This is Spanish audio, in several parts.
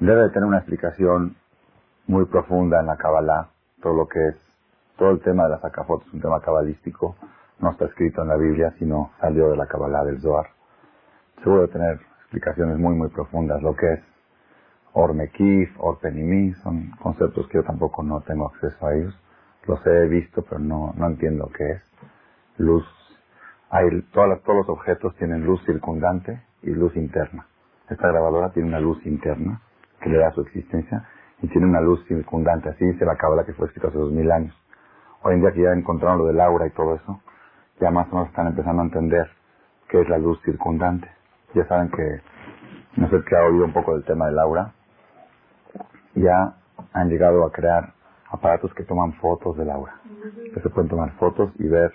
Debe de tener una explicación muy profunda en la Kabbalah, todo lo que es, todo el tema de las sacafotos es un tema cabalístico, no está escrito en la Biblia, sino salió de la Kabbalah del Zohar. Seguro de tener explicaciones muy, muy profundas, lo que es Or Mekif, Or Penimi, son conceptos que yo tampoco no tengo acceso a ellos. Los he visto, pero no, no entiendo qué es. Luz, hay, todas todos los objetos tienen luz circundante y luz interna. Esta grabadora tiene una luz interna que le da su existencia y tiene una luz circundante. Así dice la cábala que fue escrita hace dos mil años. Hoy en día que ya encontraron lo del aura y todo eso, ya más o menos están empezando a entender qué es la luz circundante. Ya saben que, no sé que ha oído un poco del tema del aura, ya han llegado a crear aparatos que toman fotos del aura. Que se pueden tomar fotos y ver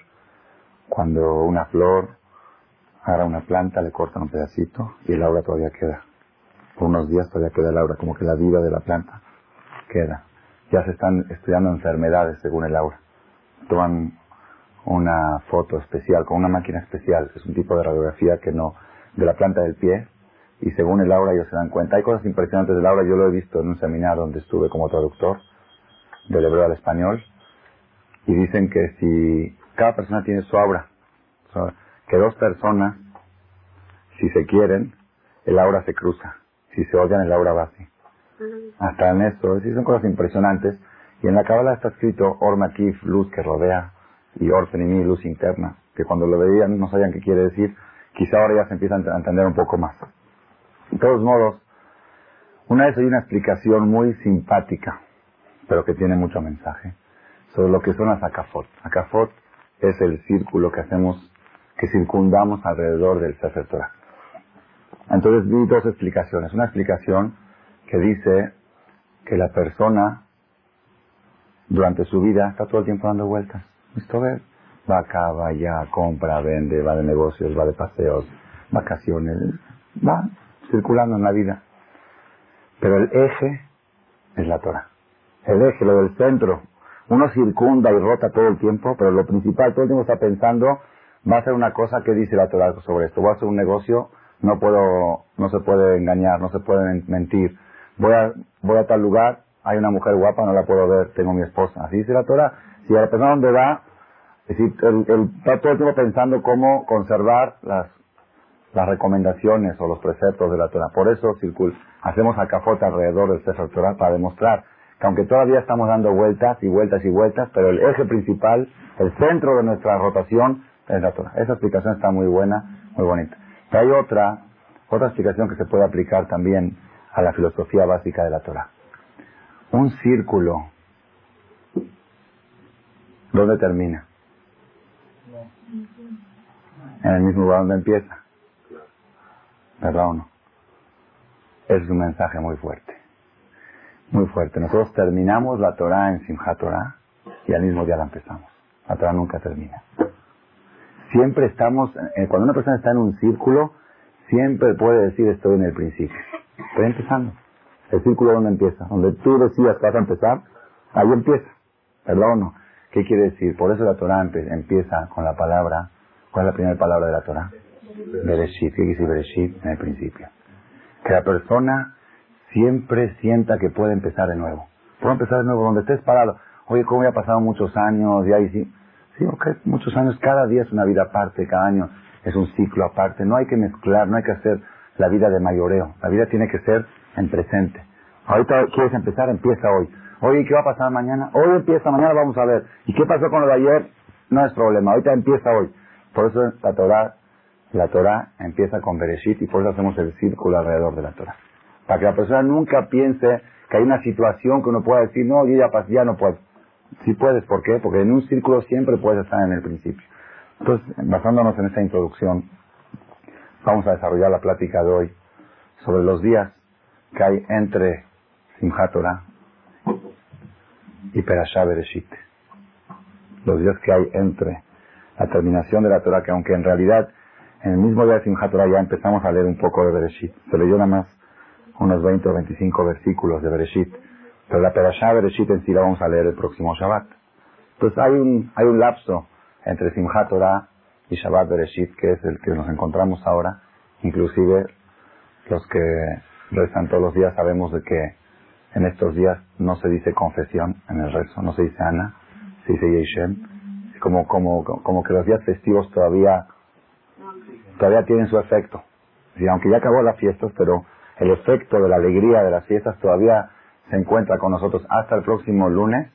cuando una flor agarra una planta, le cortan un pedacito y el aura todavía queda. Por unos días todavía queda el aura, como que la vida de la planta queda. Ya se están estudiando enfermedades según el aura. Toman una foto especial, con una máquina especial, es un tipo de radiografía que no, de la planta del pie, y según el aura ellos se dan cuenta. Hay cosas impresionantes del aura, yo lo he visto en un seminario donde estuve como traductor, del hebreo al español, y dicen que si cada persona tiene su aura, que dos personas, si se quieren, el aura se cruza, si se odian el aura va así. Hasta en eso, sí son cosas impresionantes, y en la cábala está escrito Or Makif, luz que rodea, y Or Fenimi, luz interna, que cuando lo veían no sabían qué quiere decir, quizá ahora ya se empiezan a entender un poco más. De todos modos, una vez hay una explicación muy simpática, pero que tiene mucho mensaje, sobre lo que son las acafot. Acafot es el círculo que hacemos, que circundamos alrededor del Sefer Torah. Entonces vi dos explicaciones. Una explicación que dice que la persona durante su vida está todo el tiempo dando vueltas. ¿Visto ver? Va acá, va allá, compra, vende, va de negocios, va de paseos, vacaciones, va circulando en la vida. Pero el eje es la Torah. El eje, lo del centro. Uno circunda y rota todo el tiempo, pero lo principal, todo el tiempo está pensando, va a hacer una cosa que dice la Torah sobre esto. Voy a hacer un negocio, no puedo, no se puede engañar, no se puede mentir. Voy a, voy a tal lugar, hay una mujer guapa, no la puedo ver, tengo mi esposa. Así dice la Torah. Si a la persona donde va, decir, está todo el tiempo pensando cómo conservar las las recomendaciones o los preceptos de la Torah. Por eso hacemos acafota alrededor del Sefer Torah para demostrar que aunque todavía estamos dando vueltas y vueltas y vueltas, pero el eje principal, el centro de nuestra rotación es la Torah. Esa explicación está muy buena, muy bonita. Y hay otra, otra explicación que se puede aplicar también a la filosofía básica de la Torah. Un círculo, ¿dónde termina? En el mismo lugar donde empieza. ¿Verdad o no? Es un mensaje muy fuerte. Muy fuerte. Nosotros terminamos la Torah en Simchat Torah y al mismo día la empezamos. La Torah nunca termina. Siempre estamos, eh, cuando una persona está en un círculo, siempre puede decir estoy en el principio. Estoy empezando. El círculo donde empieza. Donde tú decidas que vas a empezar, ahí empieza. ¿Verdad o no? ¿Qué quiere decir? Por eso la Torah empieza con la palabra. ¿Cuál es la primera palabra de la Torah? Bereshit, ¿qué dice Bereshit? En el principio. Que la persona siempre sienta que puede empezar de nuevo. Puedo empezar de nuevo donde estés parado. Oye, ¿cómo ya pasado muchos años? Y ahí sí. Sí, ok, muchos años. Cada día es una vida aparte, cada año es un ciclo aparte. No hay que mezclar, no hay que hacer la vida de mayoreo. La vida tiene que ser en presente. Ahorita quieres empezar, empieza hoy. Oye, ¿qué va a pasar mañana? Hoy empieza, mañana vamos a ver. ¿Y qué pasó con lo de ayer? No es problema, ahorita empieza hoy. Por eso la Torah la Torah empieza con Bereshit y por eso hacemos el círculo alrededor de la Torah. Para que la persona nunca piense que hay una situación que uno pueda decir, no, yo ya, ya no puedo. Sí puedes, ¿por qué? Porque en un círculo siempre puedes estar en el principio. Entonces, basándonos en esta introducción, vamos a desarrollar la plática de hoy sobre los días que hay entre Simchat y Perashá Bereshit. Los días que hay entre la terminación de la Torah, que aunque en realidad en el mismo día de Simchat ya empezamos a leer un poco de Bereshit. Se leyó nada más unos 20 o 25 versículos de Bereshit. Pero la Perashá Bereshit en sí la vamos a leer el próximo Shabbat. Entonces hay un, hay un lapso entre Simchat Torah y Shabbat Bereshit, que es el que nos encontramos ahora. Inclusive los que rezan todos los días, sabemos de que en estos días no se dice confesión en el rezo, no se dice Ana, se dice Yeshem. Como, como, como que los días festivos todavía, todavía tienen su efecto. Y aunque ya acabó las fiestas, pero el efecto de la alegría de las fiestas todavía se encuentra con nosotros hasta el próximo lunes,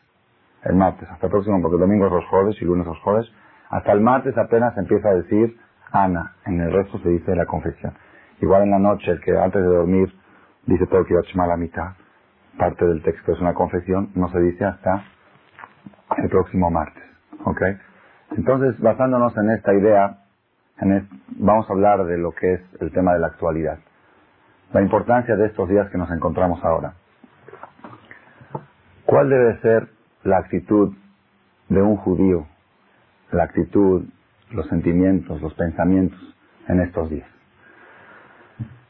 el martes, hasta el próximo, porque domingo es los jueves y lunes los jueves, hasta el martes apenas empieza a decir Ana, en el resto se dice la confesión. Igual en la noche, el que antes de dormir dice todo que a la mitad, parte del texto es una confesión, no se dice hasta el próximo martes. ¿Ok? Entonces, basándonos en esta idea, vamos a hablar de lo que es el tema de la actualidad. La importancia de estos días que nos encontramos ahora. ¿Cuál debe ser la actitud de un judío? La actitud, los sentimientos, los pensamientos en estos días.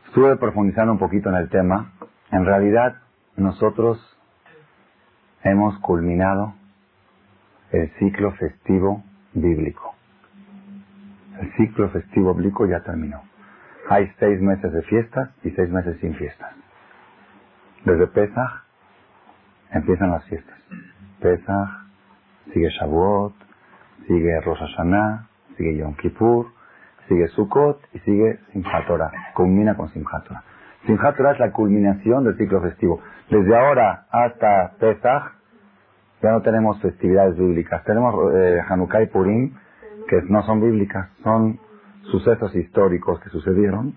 Estuve profundizando un poquito en el tema. En realidad, nosotros hemos culminado el ciclo festivo bíblico. El ciclo festivo bíblico ya terminó. Hay seis meses de fiestas y seis meses sin fiestas. Desde Pesach empiezan las fiestas. Pesach, sigue Shavuot, sigue Rosh Hashanah, sigue Yom Kippur, sigue Sukkot y sigue Simchat Torah. Culmina con Simchat Torah. Simchat Torah es la culminación del ciclo festivo. Desde ahora hasta Pesach ya no tenemos festividades bíblicas. Tenemos eh, Hanukkah y Purim que no son bíblicas, son sucesos históricos que sucedieron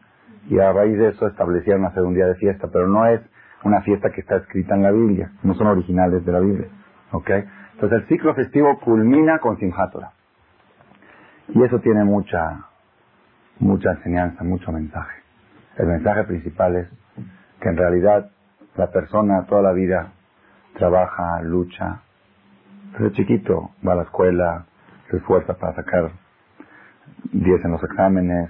y a raíz de eso establecieron hacer un día de fiesta, pero no es una fiesta que está escrita en la Biblia, no son originales de la Biblia. ¿ok? Entonces el ciclo festivo culmina con Simchat. Y eso tiene mucha, mucha enseñanza, mucho mensaje. El mensaje principal es que en realidad la persona toda la vida trabaja, lucha. Desde chiquito va a la escuela, se esfuerza para sacar 10 en los exámenes.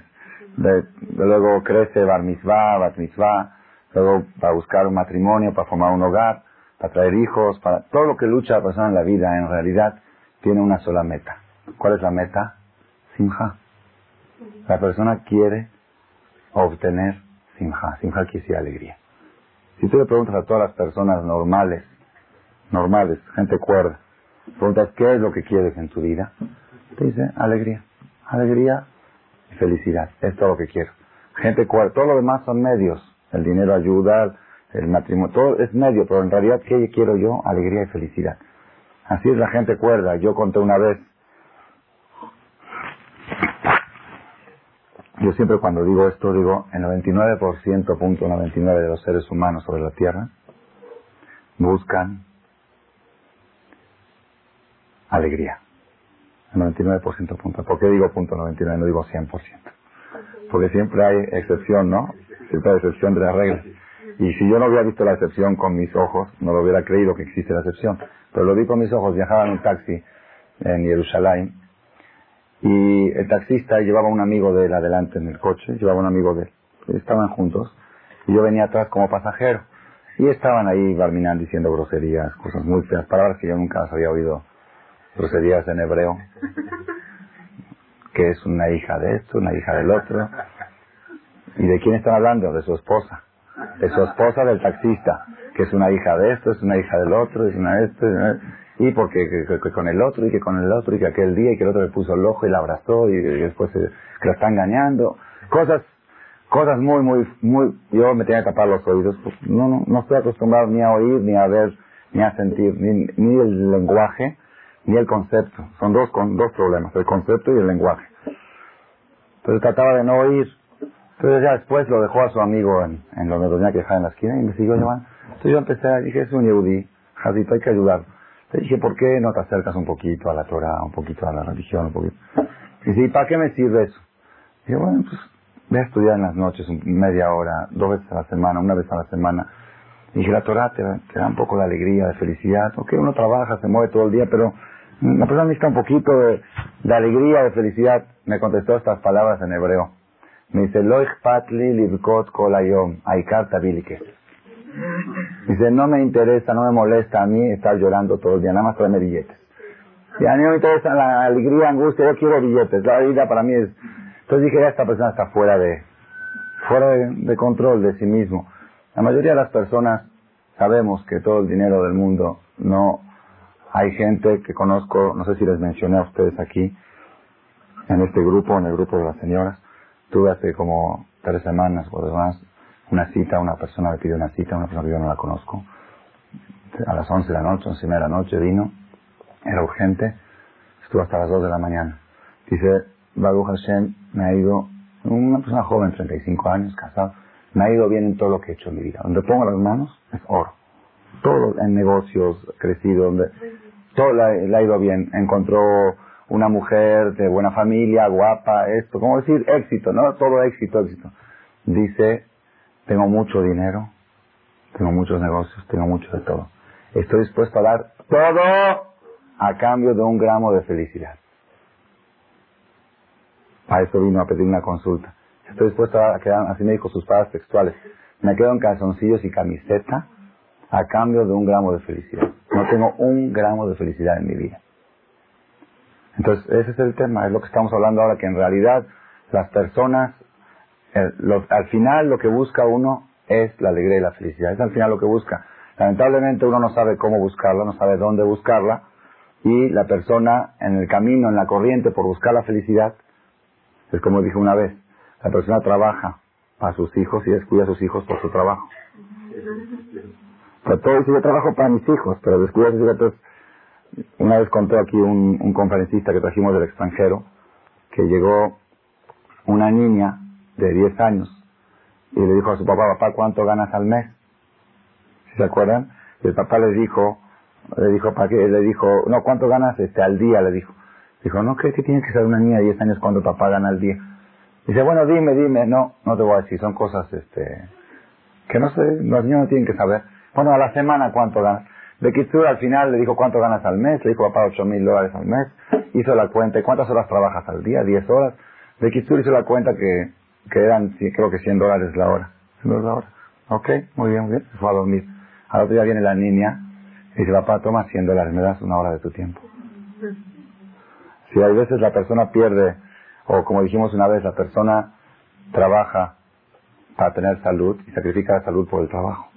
luego crece bar mitzvah, bat mitzvah. Luego para buscar un matrimonio, para formar un hogar, para traer hijos, para todo lo que lucha la persona en la vida en realidad tiene una sola meta. ¿Cuál es la meta? Simja. La persona quiere obtener simja. Simja quiere decir alegría. Si tú le preguntas a todas las personas normales, normales, gente cuerda, preguntas qué es lo que quieres en tu vida, te dice alegría. Alegría y felicidad. Es todo lo que quiero. Gente cuerda. Todo lo demás son medios. El dinero ayuda, el matrimonio, todo es medio, pero en realidad, ¿qué quiero yo? Alegría y felicidad. Así es la gente cuerda. Yo conté una vez Yo siempre cuando digo esto digo, el 99%, punto 99 de los seres humanos sobre la Tierra buscan alegría. El 99% punto. ¿Por qué digo punto 99? No digo 100%. Porque siempre hay excepción, ¿no? Siempre hay excepción de la regla. Y si yo no hubiera visto la excepción con mis ojos, no lo hubiera creído que existe la excepción. Pero lo vi con mis ojos, viajaba en un taxi en Jerusalén y el taxista llevaba un amigo de él adelante en el coche, llevaba un amigo de él. Estaban juntos y yo venía atrás como pasajero. Y estaban ahí barminando diciendo groserías, cosas muy feas, palabras que yo nunca las había oído. Groserías en hebreo. Que es una hija de esto, una hija del otro. ¿Y de quién están hablando? De su esposa. De su esposa del taxista. Que es una hija de esto, es una hija del otro, es una de esto y porque que, con el otro y que con el otro y que aquel día y que el otro le puso el ojo y la abrazó y, después se, que la está engañando cosas cosas muy muy muy yo me tenía que tapar los oídos pues, no no no estoy acostumbrado ni a oír ni a ver ni a sentir ni, ni el lenguaje ni el concepto son dos con dos problemas el concepto y el lenguaje entonces trataba de no oír entonces ya después lo dejó a su amigo en, en donde tenía que dejar en la esquina y me siguió llevando entonces yo empecé dije es un yehudi Jadito hay que ayudarlo le dije, ¿por qué no te acercas un poquito a la Torah, un poquito a la religión, un poquito? Y dice, ¿y para qué me sirve eso? Dije, bueno, pues ve a estudiar en las noches, media hora, dos veces a la semana, una vez a la semana. Y dije, la Torah te, da un poco de alegría, de felicidad. Ok, uno trabaja, se mueve todo el día, pero la persona necesita un poquito de, alegría, de felicidad. Me contestó estas palabras en hebreo. Me dice, Loich patli libkot kolayom, aikar tabilike. Dice, no me interesa, no me molesta a mí estar llorando todo el día, nada más tráeme billetes. Y a mí me interesa la alegría, angustia, yo quiero billetes. La vida para mí es... Entonces dije, esta persona está fuera de, fuera de, control de sí mismo. La mayoría de las personas sabemos que todo el dinero del mundo no... Hay gente que conozco, no sé si les mencioné a ustedes aquí, en este grupo, en el grupo de las señoras, tuve hace como tres semanas o demás una cita, una persona me pidió una cita, una persona que yo no la conozco, a las 11 de la noche, 11 de la noche vino, era urgente, estuvo hasta las 2 de la mañana. Dice, Baruch Hashem me ha ido, una persona joven, 35 años, casado, me ha ido bien en todo lo que he hecho en mi vida. Donde pongo las manos es oro. Todo en negocios, crecido, donde, todo le, ha ido bien. Encontró una mujer de buena familia, guapa, esto, ¿cómo decir? Éxito, ¿no? Todo éxito, éxito. Dice, tengo mucho dinero, tengo muchos negocios, tengo mucho de todo. Estoy dispuesto a dar todo a cambio de un gramo de felicidad. A eso vino a pedir una consulta. Estoy dispuesto a quedar, así me dijo sus padres textuales, me quedo en calzoncillos y camiseta a cambio de un gramo de felicidad. No tengo un gramo de felicidad en mi vida. Entonces, ese es el tema, es lo que estamos hablando ahora, que en realidad las personas, al final lo que busca uno es la alegría y la felicidad. Es al final lo que busca. Lamentablemente uno no sabe cómo buscarla, no sabe dónde buscarla, y la persona en el camino, en la corriente, por buscar la felicidad, es como dije una vez, la persona trabaja para sus hijos y descuida a sus hijos por su trabajo. Pero todo yo trabajo para mis hijos, pero descuida a sus hijos. Una vez contó aquí un, un conferencista que trajimos del extranjero, que llegó una niña de 10 años y le dijo a su papá, papá, ¿cuánto ganas al mes? ¿Se acuerdan? Y el papá le dijo, le dijo, ¿para qué? Le dijo, no, ¿cuánto ganas este al día? Le dijo. Dijo, no, ¿qué, que tiene que ser una niña de 10 años cuando papá gana al día? Dice, bueno, dime, dime. No, no te voy a decir, son cosas, este, que no sé, los niños no tienen que saber. Bueno, a la semana, ¿cuánto ganas? De Kitsur al final le dijo, ¿cuánto ganas al mes? Le dijo, papá, 8 mil dólares al mes. Hizo la cuenta, ¿y cuántas horas trabajas al día? 10 horas. De Kitsur hizo la cuenta que que eran, creo que 100 dólares la hora. 100 dólares la hora. Ok, muy bien, muy bien. Se fue a dormir. Al otro día viene la niña y dice, papá, toma 100 dólares, me das una hora de tu tiempo. Si hay veces la persona pierde, o como dijimos una vez, la persona trabaja para tener salud y sacrifica la salud por el trabajo.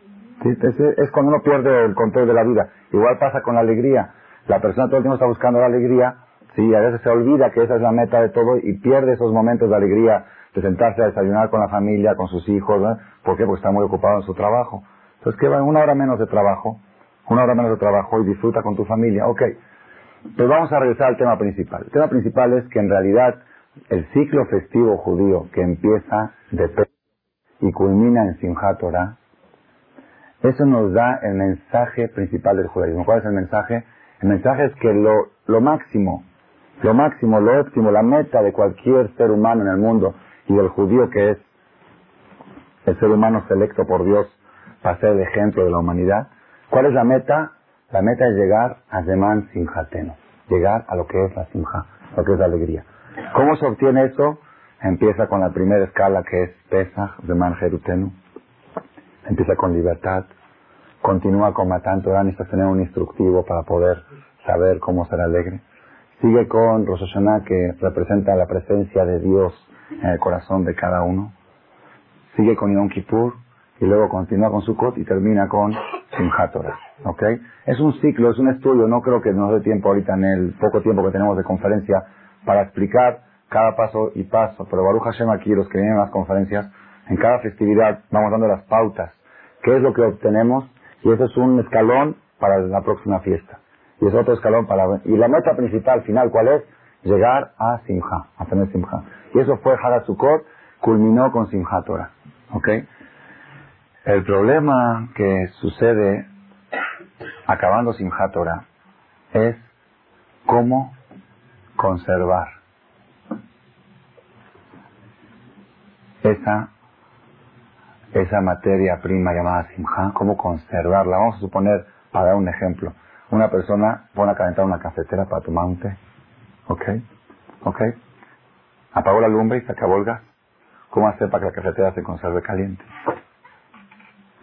Es, cuando uno pierde el control de la vida. Igual pasa con la alegría. La persona todo el tiempo está buscando la alegría, sí, a veces se olvida que esa es la meta de todo y pierde esos momentos de alegría de sentarse a desayunar con la familia, con sus hijos. ¿Por qué? Porque está muy ocupado en su trabajo. Entonces, ¿qué va? Una hora menos de trabajo, una hora menos de trabajo y disfruta con tu familia. Ok. Pues vamos a regresar al tema principal. El tema principal es que en realidad el ciclo festivo judío que empieza de y culmina en Simchat eso nos da el mensaje principal del judaísmo. ¿Cuál es el mensaje? El mensaje es que lo, lo máximo, lo máximo, lo óptimo, la meta de cualquier ser humano en el mundo y del judío que es el ser humano selecto por Dios para ser el ejemplo de la humanidad. ¿Cuál es la meta? La meta es llegar a Zeman Simhateno, llegar a lo que es la Simha, lo que es la alegría. ¿Cómo se obtiene eso? Empieza con la primera escala que es Pesach, Zeman Jerutenu. Empieza con libertad, continúa con Matan Torah, necesitas tener un instructivo para poder saber cómo ser alegre. Sigue con Rosh Hashanah, que representa la presencia de Dios en el corazón de cada uno. Sigue con Yom Kippur y luego continúa con Sukkot y termina con Simchat Torah. ¿Ok? Es un ciclo, es un estudio. No creo que nos dé tiempo ahorita en el poco tiempo que tenemos de conferencia para explicar cada paso y paso. Pero Baruch Hashem aquí, los que vienen a las conferencias, en cada festividad vamos dando las pautas. ¿Qué es lo que obtenemos? Y eso es un escalón para la próxima fiesta. Y es otro escalón para... Y la meta principal, final, ¿cuál es? Llegar a Simcha, a tener Simcha. Y eso fue Sukkot, culminó con Simchat Torah. ¿Ok? El problema que sucede acabando Simchat Torah es cómo conservar esa, esa materia prima llamada Simcha, cómo conservarla. Vamos a suponer, para dar un ejemplo, una persona pone a calentar una cafetera para tomar un té. ¿Ok? ¿Ok? apagó la lumbre y se acabó el gas. ¿Cómo hacer para que la cafetera se conserve caliente?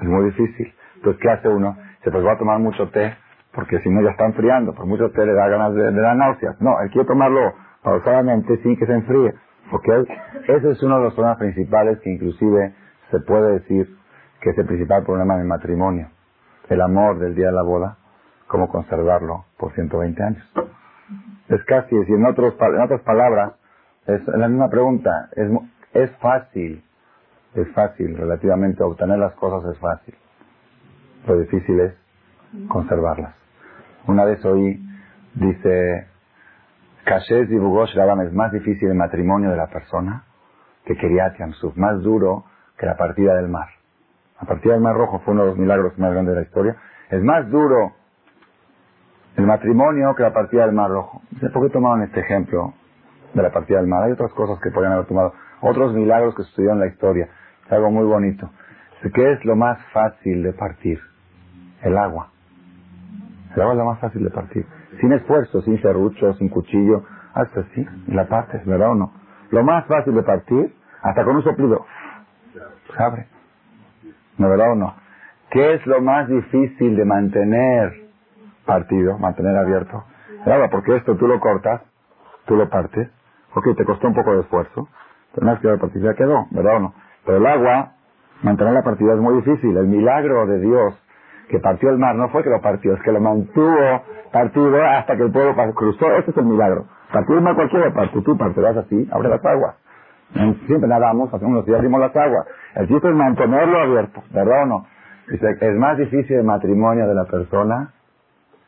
Es muy difícil. Entonces, ¿qué hace uno? Se pues va a tomar mucho té, porque si no ya está enfriando. Por mucho té le da ganas de, dar náuseas. No, él quiere tomarlo pausadamente sin que se enfríe. Porque ese es uno de los problemas principales que inclusive se puede decir que es el principal problema del matrimonio. El amor del día de la boda, cómo conservarlo por 120 años. Es casi, es en, otros, en otras palabras, es la misma pregunta. Es, es fácil, es fácil, relativamente obtener las cosas es fácil. Lo difícil es conservarlas. Una vez oí, dice, Kashez y Bugosh es más difícil el matrimonio de la persona que Yamsuf, más duro que la partida del mar. La partida del mar rojo fue uno de los milagros más grandes de la historia. Es más duro el matrimonio que la partida del mar rojo. ¿Por qué tomaron este ejemplo de la partida del mar? Hay otras cosas que podrían haber tomado, otros milagros que sucedieron en la historia. Es algo muy bonito. ¿Qué es lo más fácil de partir? El agua. El agua es lo más fácil de partir. Sin esfuerzo, sin serrucho, sin cuchillo. Hasta así, la partes, ¿verdad o no? Lo más fácil de partir, hasta con un soplido, se abre. ¿No verdad o no? ¿Qué es lo más difícil de mantener partido, mantener abierto? Agua, porque esto tú lo cortas, tú lo partes, ok, te costó un poco de esfuerzo, pero una vez que la partida quedó, ¿verdad o no? Pero el agua, mantener la partida es muy difícil. El milagro de Dios que partió el mar no fue que lo partió, es que lo mantuvo partido hasta que el pueblo cruzó. Ese es el milagro. Partió el mar cualquiera parte, tú partirás así, abre las aguas. Siempre nadamos, hacemos los días, abrimos las aguas. El chiste es mantenerlo abierto, ¿verdad o no? Es más difícil el matrimonio de la persona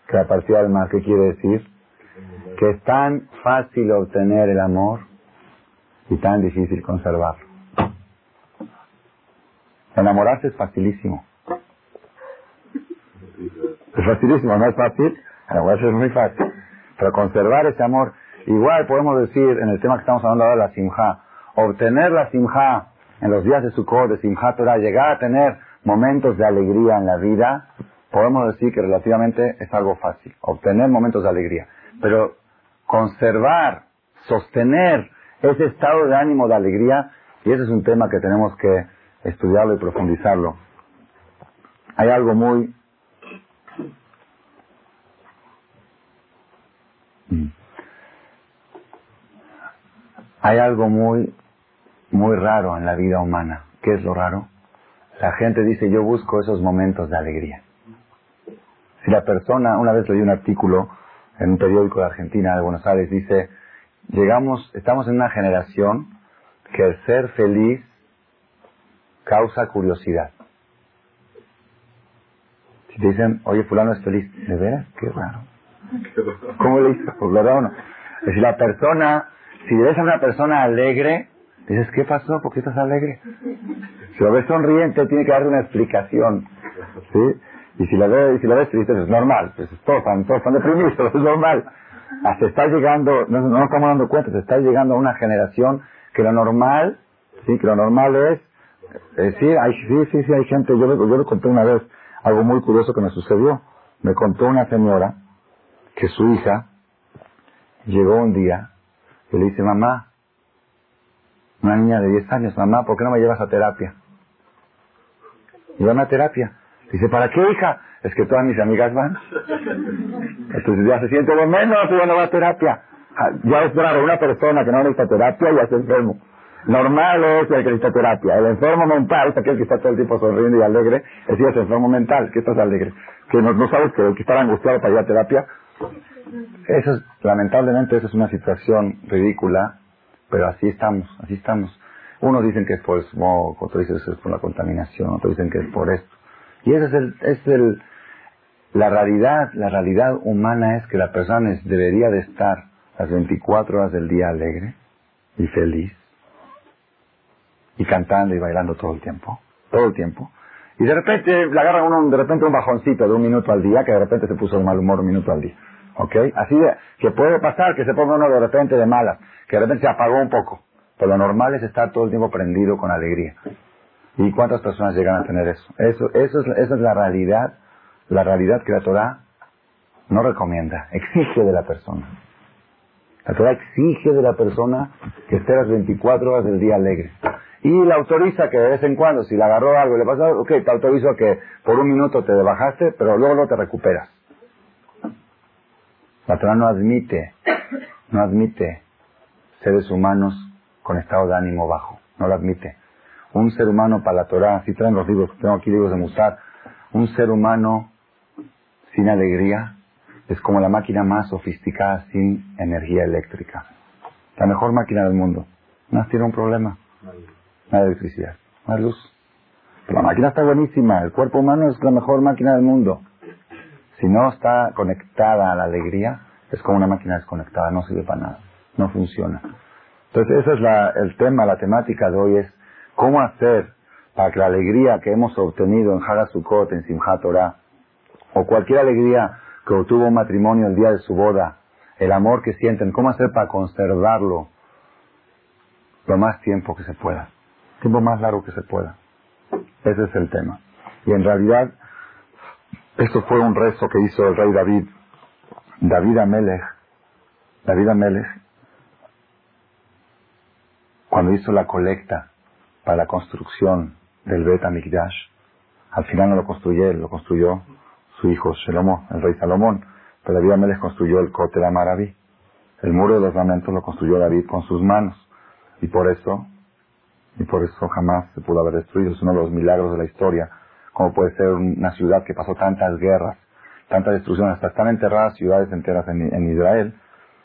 que la partida del mar. ¿Qué quiere decir? Que es tan fácil obtener el amor y tan difícil conservarlo. Enamorarse es facilísimo. Es facilísimo, no es fácil. Enamorarse es muy fácil. Pero conservar ese amor, igual podemos decir en el tema que estamos hablando ahora, la simja, obtener la simja en los días de Sukkot, de simja Torah, llegar a tener momentos de alegría en la vida, podemos decir que relativamente es algo fácil, obtener momentos de alegría. Pero conservar, sostener ese estado de ánimo de alegría, y ese es un tema que tenemos que estudiarlo y profundizarlo. Hay algo muy... Hay algo muy, muy raro en la vida humana. ¿Qué es lo raro? La gente dice, yo busco esos momentos de alegría. Si la persona, una vez leí un artículo en un periódico de Argentina, de Buenos Aires, dice, llegamos, estamos en una generación que el ser feliz causa curiosidad. Si te dicen, oye, fulano es feliz, ¿de veras? Qué raro. ¿Cómo le hizo? Pues, ¿Verdad o no? Decir, la persona, si ves a una persona alegre, dices, ¿qué pasó? ¿Por qué estás alegre? Si lo ves sonriente, tiene que darle una explicación. ¿Sí? Y si la ves, si la ves triste, es normal. Pues todos están, todos están deprimidos, es normal. Se está llegando, no, no estamos dando cuenta, se está llegando a una generación que lo normal, sí, que lo normal es eh, sí, hay, sí, sí, sí, hay gente. Yo, yo le conté una vez algo muy curioso que me sucedió. Me contó una señora que su hija llegó un día y le dice, mamá, una niña de 10 años, mamá, ¿por qué no me llevas a terapia? Llévame a terapia. Dice, ¿para qué, hija? Es que todas mis amigas van. Entonces ya se siente lo menos ya no va a terapia. Ah, ya es raro, una persona que no necesita terapia ya está enfermo. Normal es el que necesita terapia. El enfermo mental es aquel que está todo el tiempo sonriendo y alegre. Es decir, enfermo mental, que estás alegre. Que no, sabes que el que está angustiado para ir a terapia. Eso es, lamentablemente, esa es una situación ridícula, pero así estamos, así estamos. Unos dicen que es por el smog, otros dicen que es por la contaminación, otros dicen que es por esto. Y esa es el, es el, la realidad, la realidad humana es que la persona debería de estar las 24 horas del día alegre y feliz y cantando y bailando todo el tiempo, todo el tiempo. Y de repente le agarra uno de repente un bajoncito de un minuto al día, que de repente se puso de mal humor un minuto al día. ¿Ok? Así de, que puede pasar que se ponga uno de repente de malas, que de repente se apagó un poco. Pero lo normal es estar todo el tiempo prendido con alegría. ¿Y cuántas personas llegan a tener eso? Eso, eso es, esa es la realidad, la realidad que la Torah no recomienda, exige de la persona. La Torah exige de la persona que esté las 24 horas del día alegre y le autoriza que de vez en cuando, si le agarró algo y le pasa algo, ok, te autorizo que por un minuto te bajaste, pero luego no te recuperas. La Torah no admite, no admite seres humanos con estado de ánimo bajo, no lo admite. un ser humano para la Torah, si traen los libros, tengo aquí libros de Musar, un ser humano sin alegría es como la máquina más sofisticada sin energía eléctrica. La mejor máquina del mundo. No tiene un problema. No hay electricidad, no hay luz. Pero la máquina está buenísima. El cuerpo humano es la mejor máquina del mundo. Si no está conectada a la alegría, es como una máquina desconectada, no sirve para nada, no funciona. Entonces, ese es la, el tema, la temática de hoy es cómo hacer para que la alegría que hemos obtenido en Hagasukot, en Simchat Torah, o cualquier alegría que obtuvo un matrimonio el día de su boda, el amor que sienten, cómo hacer para conservarlo lo más tiempo que se pueda, tiempo más largo que se pueda. Ese es el tema. Y en realidad, esto fue un rezo que hizo el rey David, David Amelech, David Amelech, cuando hizo la colecta para la construcción del Bet Amikdash, al final no lo construyó él, lo construyó su hijo Shelomo, el rey Salomón, pero David Amelech construyó el Kotel Amaraví. El muro de los lamentos lo construyó David con sus manos. Y por eso, y por eso jamás se pudo haber destruido. Es uno de los milagros de la historia. Como puede ser una ciudad que pasó tantas guerras, tanta destrucción, hasta están enterradas ciudades enteras en, Israel.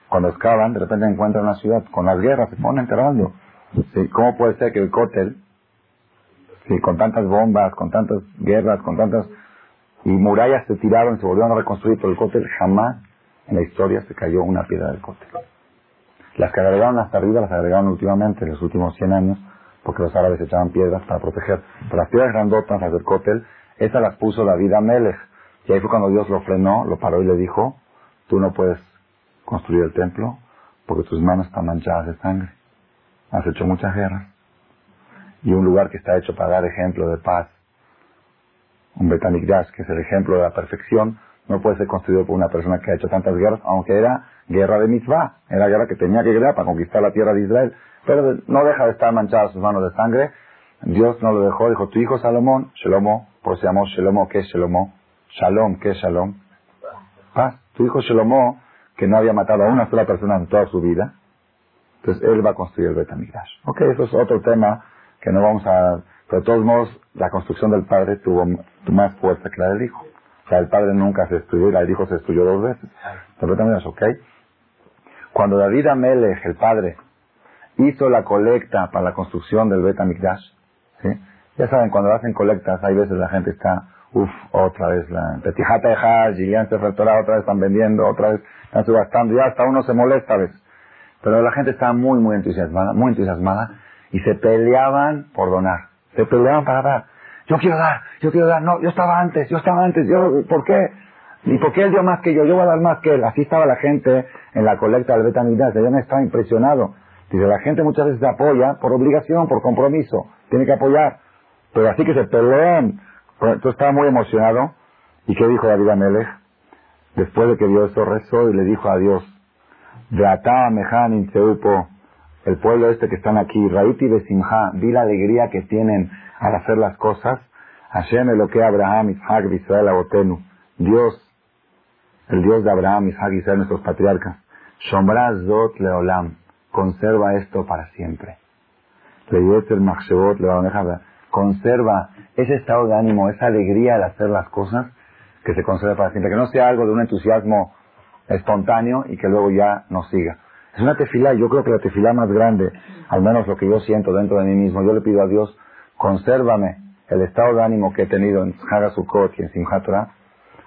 Cuando excavan, de repente encuentran una ciudad con las guerras, se ponen enterrando. ¿Cómo puede ser que el cótel, con tantas bombas, con tantas guerras, con tantas y murallas se tiraron, se volvieron a reconstruir, por el cótel jamás en la historia se cayó una piedra del cótel. Las que agregaron hasta arriba las agregaron últimamente, en los últimos 100 años, porque los árabes echaban piedras para proteger. Pero las piedras grandotas, las del cótel, esas las puso David Amelech. Y ahí fue cuando Dios lo frenó, lo paró y le dijo, tú no puedes construir el templo porque tus manos están manchadas de sangre. Has hecho muchas guerras. Y un lugar que está hecho para dar ejemplo de paz un Betamikdash, que es el ejemplo de la perfección, no puede ser construido por una persona que ha hecho tantas guerras, aunque era guerra de mitzvah, era guerra que tenía que guerrear para conquistar la tierra de Israel, pero no deja de estar manchada sus manos de sangre. Dios no lo dejó, dijo, tu hijo Salomón, Shelomo, por se llamó Shelomo, ¿qué es Shelomo? Shalom, ¿qué es Shalom? Paz. Tu hijo Shelomo, que no había matado a una sola persona en toda su vida, entonces él va a construir el Betamikdash. Ok, eso es otro tema que no vamos a pero de todos modos, la construcción del padre tuvo más fuerza que la del hijo. O sea, el padre nunca se destruyó y la del hijo se destruyó dos veces. Entonces, ¿ok? Cuando David Amelech, el padre, hizo la colecta para la construcción del Bet Amikdash, ¿sí? Ya saben, cuando hacen colectas, hay veces la gente está, uff, otra vez la Petijata de Hajj, Gilian otra vez están vendiendo, otra vez están subastando, ya hasta uno se molesta a veces. Pero la gente estaba muy, muy entusiasmada, muy entusiasmada, y se peleaban por donar. Se peleaban para dar. Yo quiero dar, yo quiero dar. No, yo estaba antes, yo estaba antes. Yo, ¿Por qué? ¿Y por qué él dio más que yo? Yo voy a dar más que él. Así estaba la gente en la colecta del Betamigdash. Me estaba impresionado. Dice, la gente muchas veces apoya por obligación, por compromiso. Tiene que apoyar. Pero así que se pelean. Entonces estaba muy emocionado. ¿Y qué dijo David Amelech? Después de que vio eso, rezó y le dijo a Dios, de Atá Mehan el pueblo este que están aquí, Raiti Besimha, vi la alegría que tienen al hacer las cosas. Hashem que Abraham, Isaac, Israel, Abotenu. Dios, el Dios de Abraham, Isaac, Israel, nuestros patriarcas. Shombra Zot Leolam. Conserva esto para siempre. Conserva ese estado de ánimo, esa alegría al hacer las cosas que se conserve para siempre. Que no sea algo de un entusiasmo espontáneo y que luego ya no siga. Es una tefilá, yo creo que la tefilá más grande, al menos lo que yo siento dentro de mí mismo, yo le pido a Dios, consérvame el estado de ánimo que he tenido en Hagasukot y en Simchat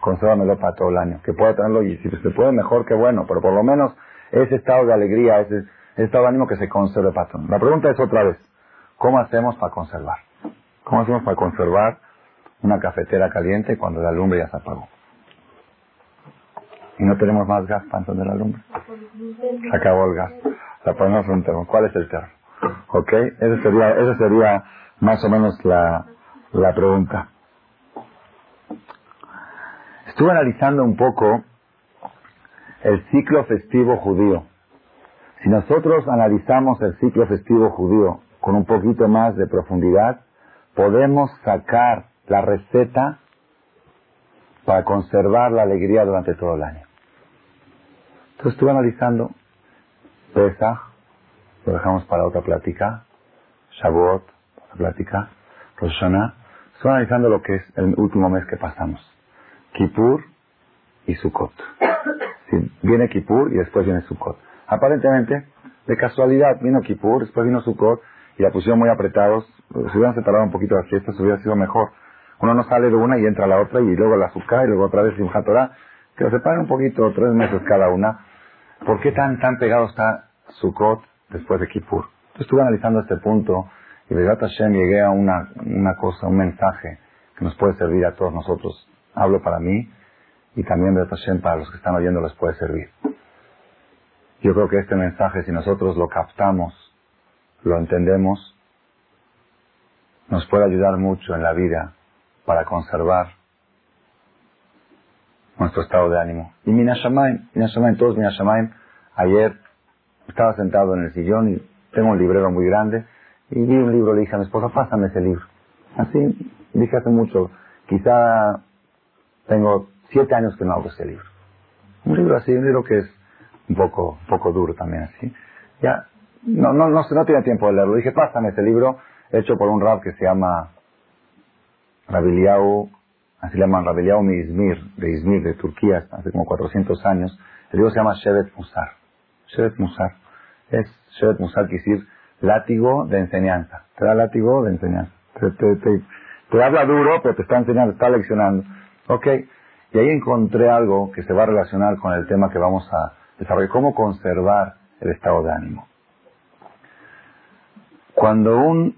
consérvamelo para todo el año. Que pueda tenerlo y si se puede mejor que bueno, pero por lo menos ese estado de alegría, ese, estado de ánimo que se conserve para todo. La pregunta es otra vez, ¿cómo hacemos para conservar? ¿Cómo hacemos para conservar una cafetera caliente cuando la lumbre ya se apagó? y no tenemos más gas para encender la lumbre. Se acabó el gas. La ponemos un termo. ¿Cuál es el termo? ¿Ok? Esa sería, esa sería más o menos la, la pregunta. Estuve analizando un poco el ciclo festivo judío. Si nosotros analizamos el ciclo festivo judío con un poquito más de profundidad, podemos sacar la receta para conservar la alegría durante todo el año. Entonces estuve analizando Pesach, lo dejamos para otra plática, Shavuot, esta plática, Rosh Hashanah, estoy analizando lo que es el último mes que pasamos. Kippur y Sukkot. viene Kippur y después viene Sukkot. Aparentemente, de casualidad, vino Kippur, después vino Sukkot y la pusieron muy apretados. Si hubieran separado un poquito las fiestas, hubiera sido mejor. Uno no sale de una y entra a la otra y luego la Sukkah y luego otra vez Simchat Torah. Que lo separen un poquito, tres meses cada una. ¿Por qué tan, tan pegado está Sukkot después de Kippur? estuve analizando este punto y de Hashem llegué a una, una cosa, un mensaje que nos puede servir a todos nosotros. Hablo para mí y también de Hashem para los que están oyendo les puede servir. Yo creo que este mensaje, si nosotros lo captamos, lo entendemos, nos puede ayudar mucho en la vida para conservar nuestro estado de ánimo. Y Minashamayim, todos Minashamayim, ayer estaba sentado en el sillón y tengo un librero muy grande y vi un libro, le dije a mi esposa, pásame ese libro. Así, dije hace mucho, quizá tengo siete años que no hago ese libro. Un libro así, un libro que es un poco, poco duro también así. Ya, no, no, no, no tiene tiempo de leerlo. Dije, pásame ese libro hecho por un rab que se llama Rabiliau, así le llaman Rabiliau Izmir, de Izmir, de Turquía, hace como 400 años. El libro se llama Shevet Musar. Shevet Musar. Es Shevet Musar, quiere decir látigo de enseñanza. Te da látigo de enseñanza. Te, te, te, te habla duro, pero te está enseñando, está leccionando. Ok. Y ahí encontré algo que se va a relacionar con el tema que vamos a desarrollar. Cómo conservar el estado de ánimo. Cuando un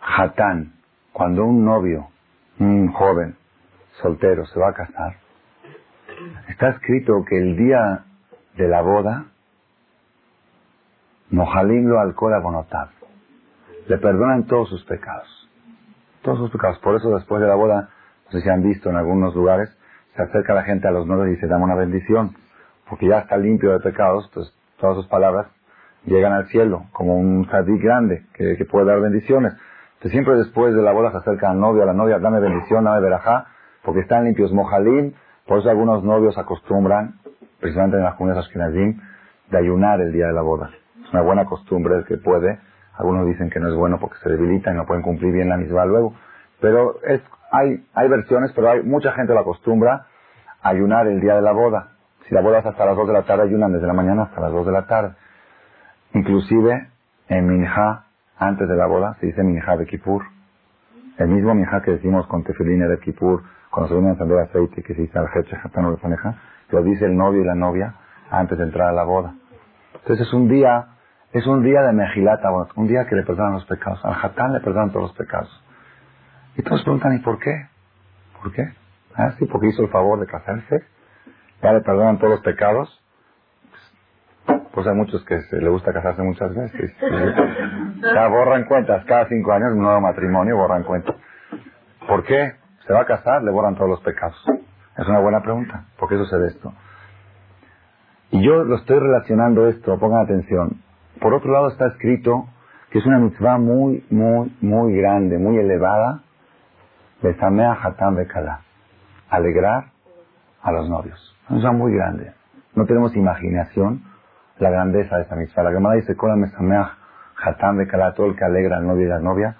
hatán, cuando un novio, un joven soltero se va a casar, está escrito que el día de la boda, Mojalim lo alcohol. Le perdonan todos sus pecados. Todos sus pecados. Por eso después de la boda, no sé si han visto en algunos lugares, se acerca la gente a los novios y se da una bendición. Porque ya está limpio de pecados, entonces todas sus palabras llegan al cielo, como un jardín grande que, puede dar bendiciones. Entonces siempre después de la boda se acerca al novio, a la novia, dame bendición, dame verajá, porque están limpios. Mojalim, por eso algunos novios acostumbran, precisamente en las comunidades ashkenazim, de ayunar el día de la boda. Es una buena costumbre que puede. Algunos dicen que no es bueno porque se debilitan y no pueden cumplir bien la misma luego. Pero es, hay, hay versiones, pero hay mucha gente lo acostumbra a ayunar el día de la boda. Si la boda es hasta las 2 de la tarde, ayunan desde la mañana hasta las 2 de la tarde. Inclusive en Minja, antes de la boda, se dice Minja de Kippur. El mismo Minja que decimos con tefilina de Kippur, cuando se viene a encender aceite, que se dice al faneja, lo dice el novio y la novia antes de entrar a la boda. Entonces es un día, es un día de mejilata, un día que le perdonan los pecados. Al Hatán le perdonan todos los pecados. Y todos preguntan, ¿y por qué? ¿Por qué? Ah, sí, porque hizo el favor de casarse. Ya le perdonan todos los pecados. Pues hay muchos que se le gusta casarse muchas veces. Ya borran cuentas, cada cinco años un nuevo matrimonio borran cuentas. ¿Por qué? Se va a casar, le borran todos los pecados. Es una buena pregunta. ¿Por qué sucede esto? Y yo lo estoy relacionando esto, pongan atención. Por otro lado está escrito que es una mitzvah muy, muy, muy grande, muy elevada. Besamea Hatam Bekala. Alegrar a los novios. Es una mitzvah muy grande. No tenemos imaginación la grandeza de esa mitzvah. La Gemara dice, Kola mesameach hatam de todo el que alegra al novio y la novia,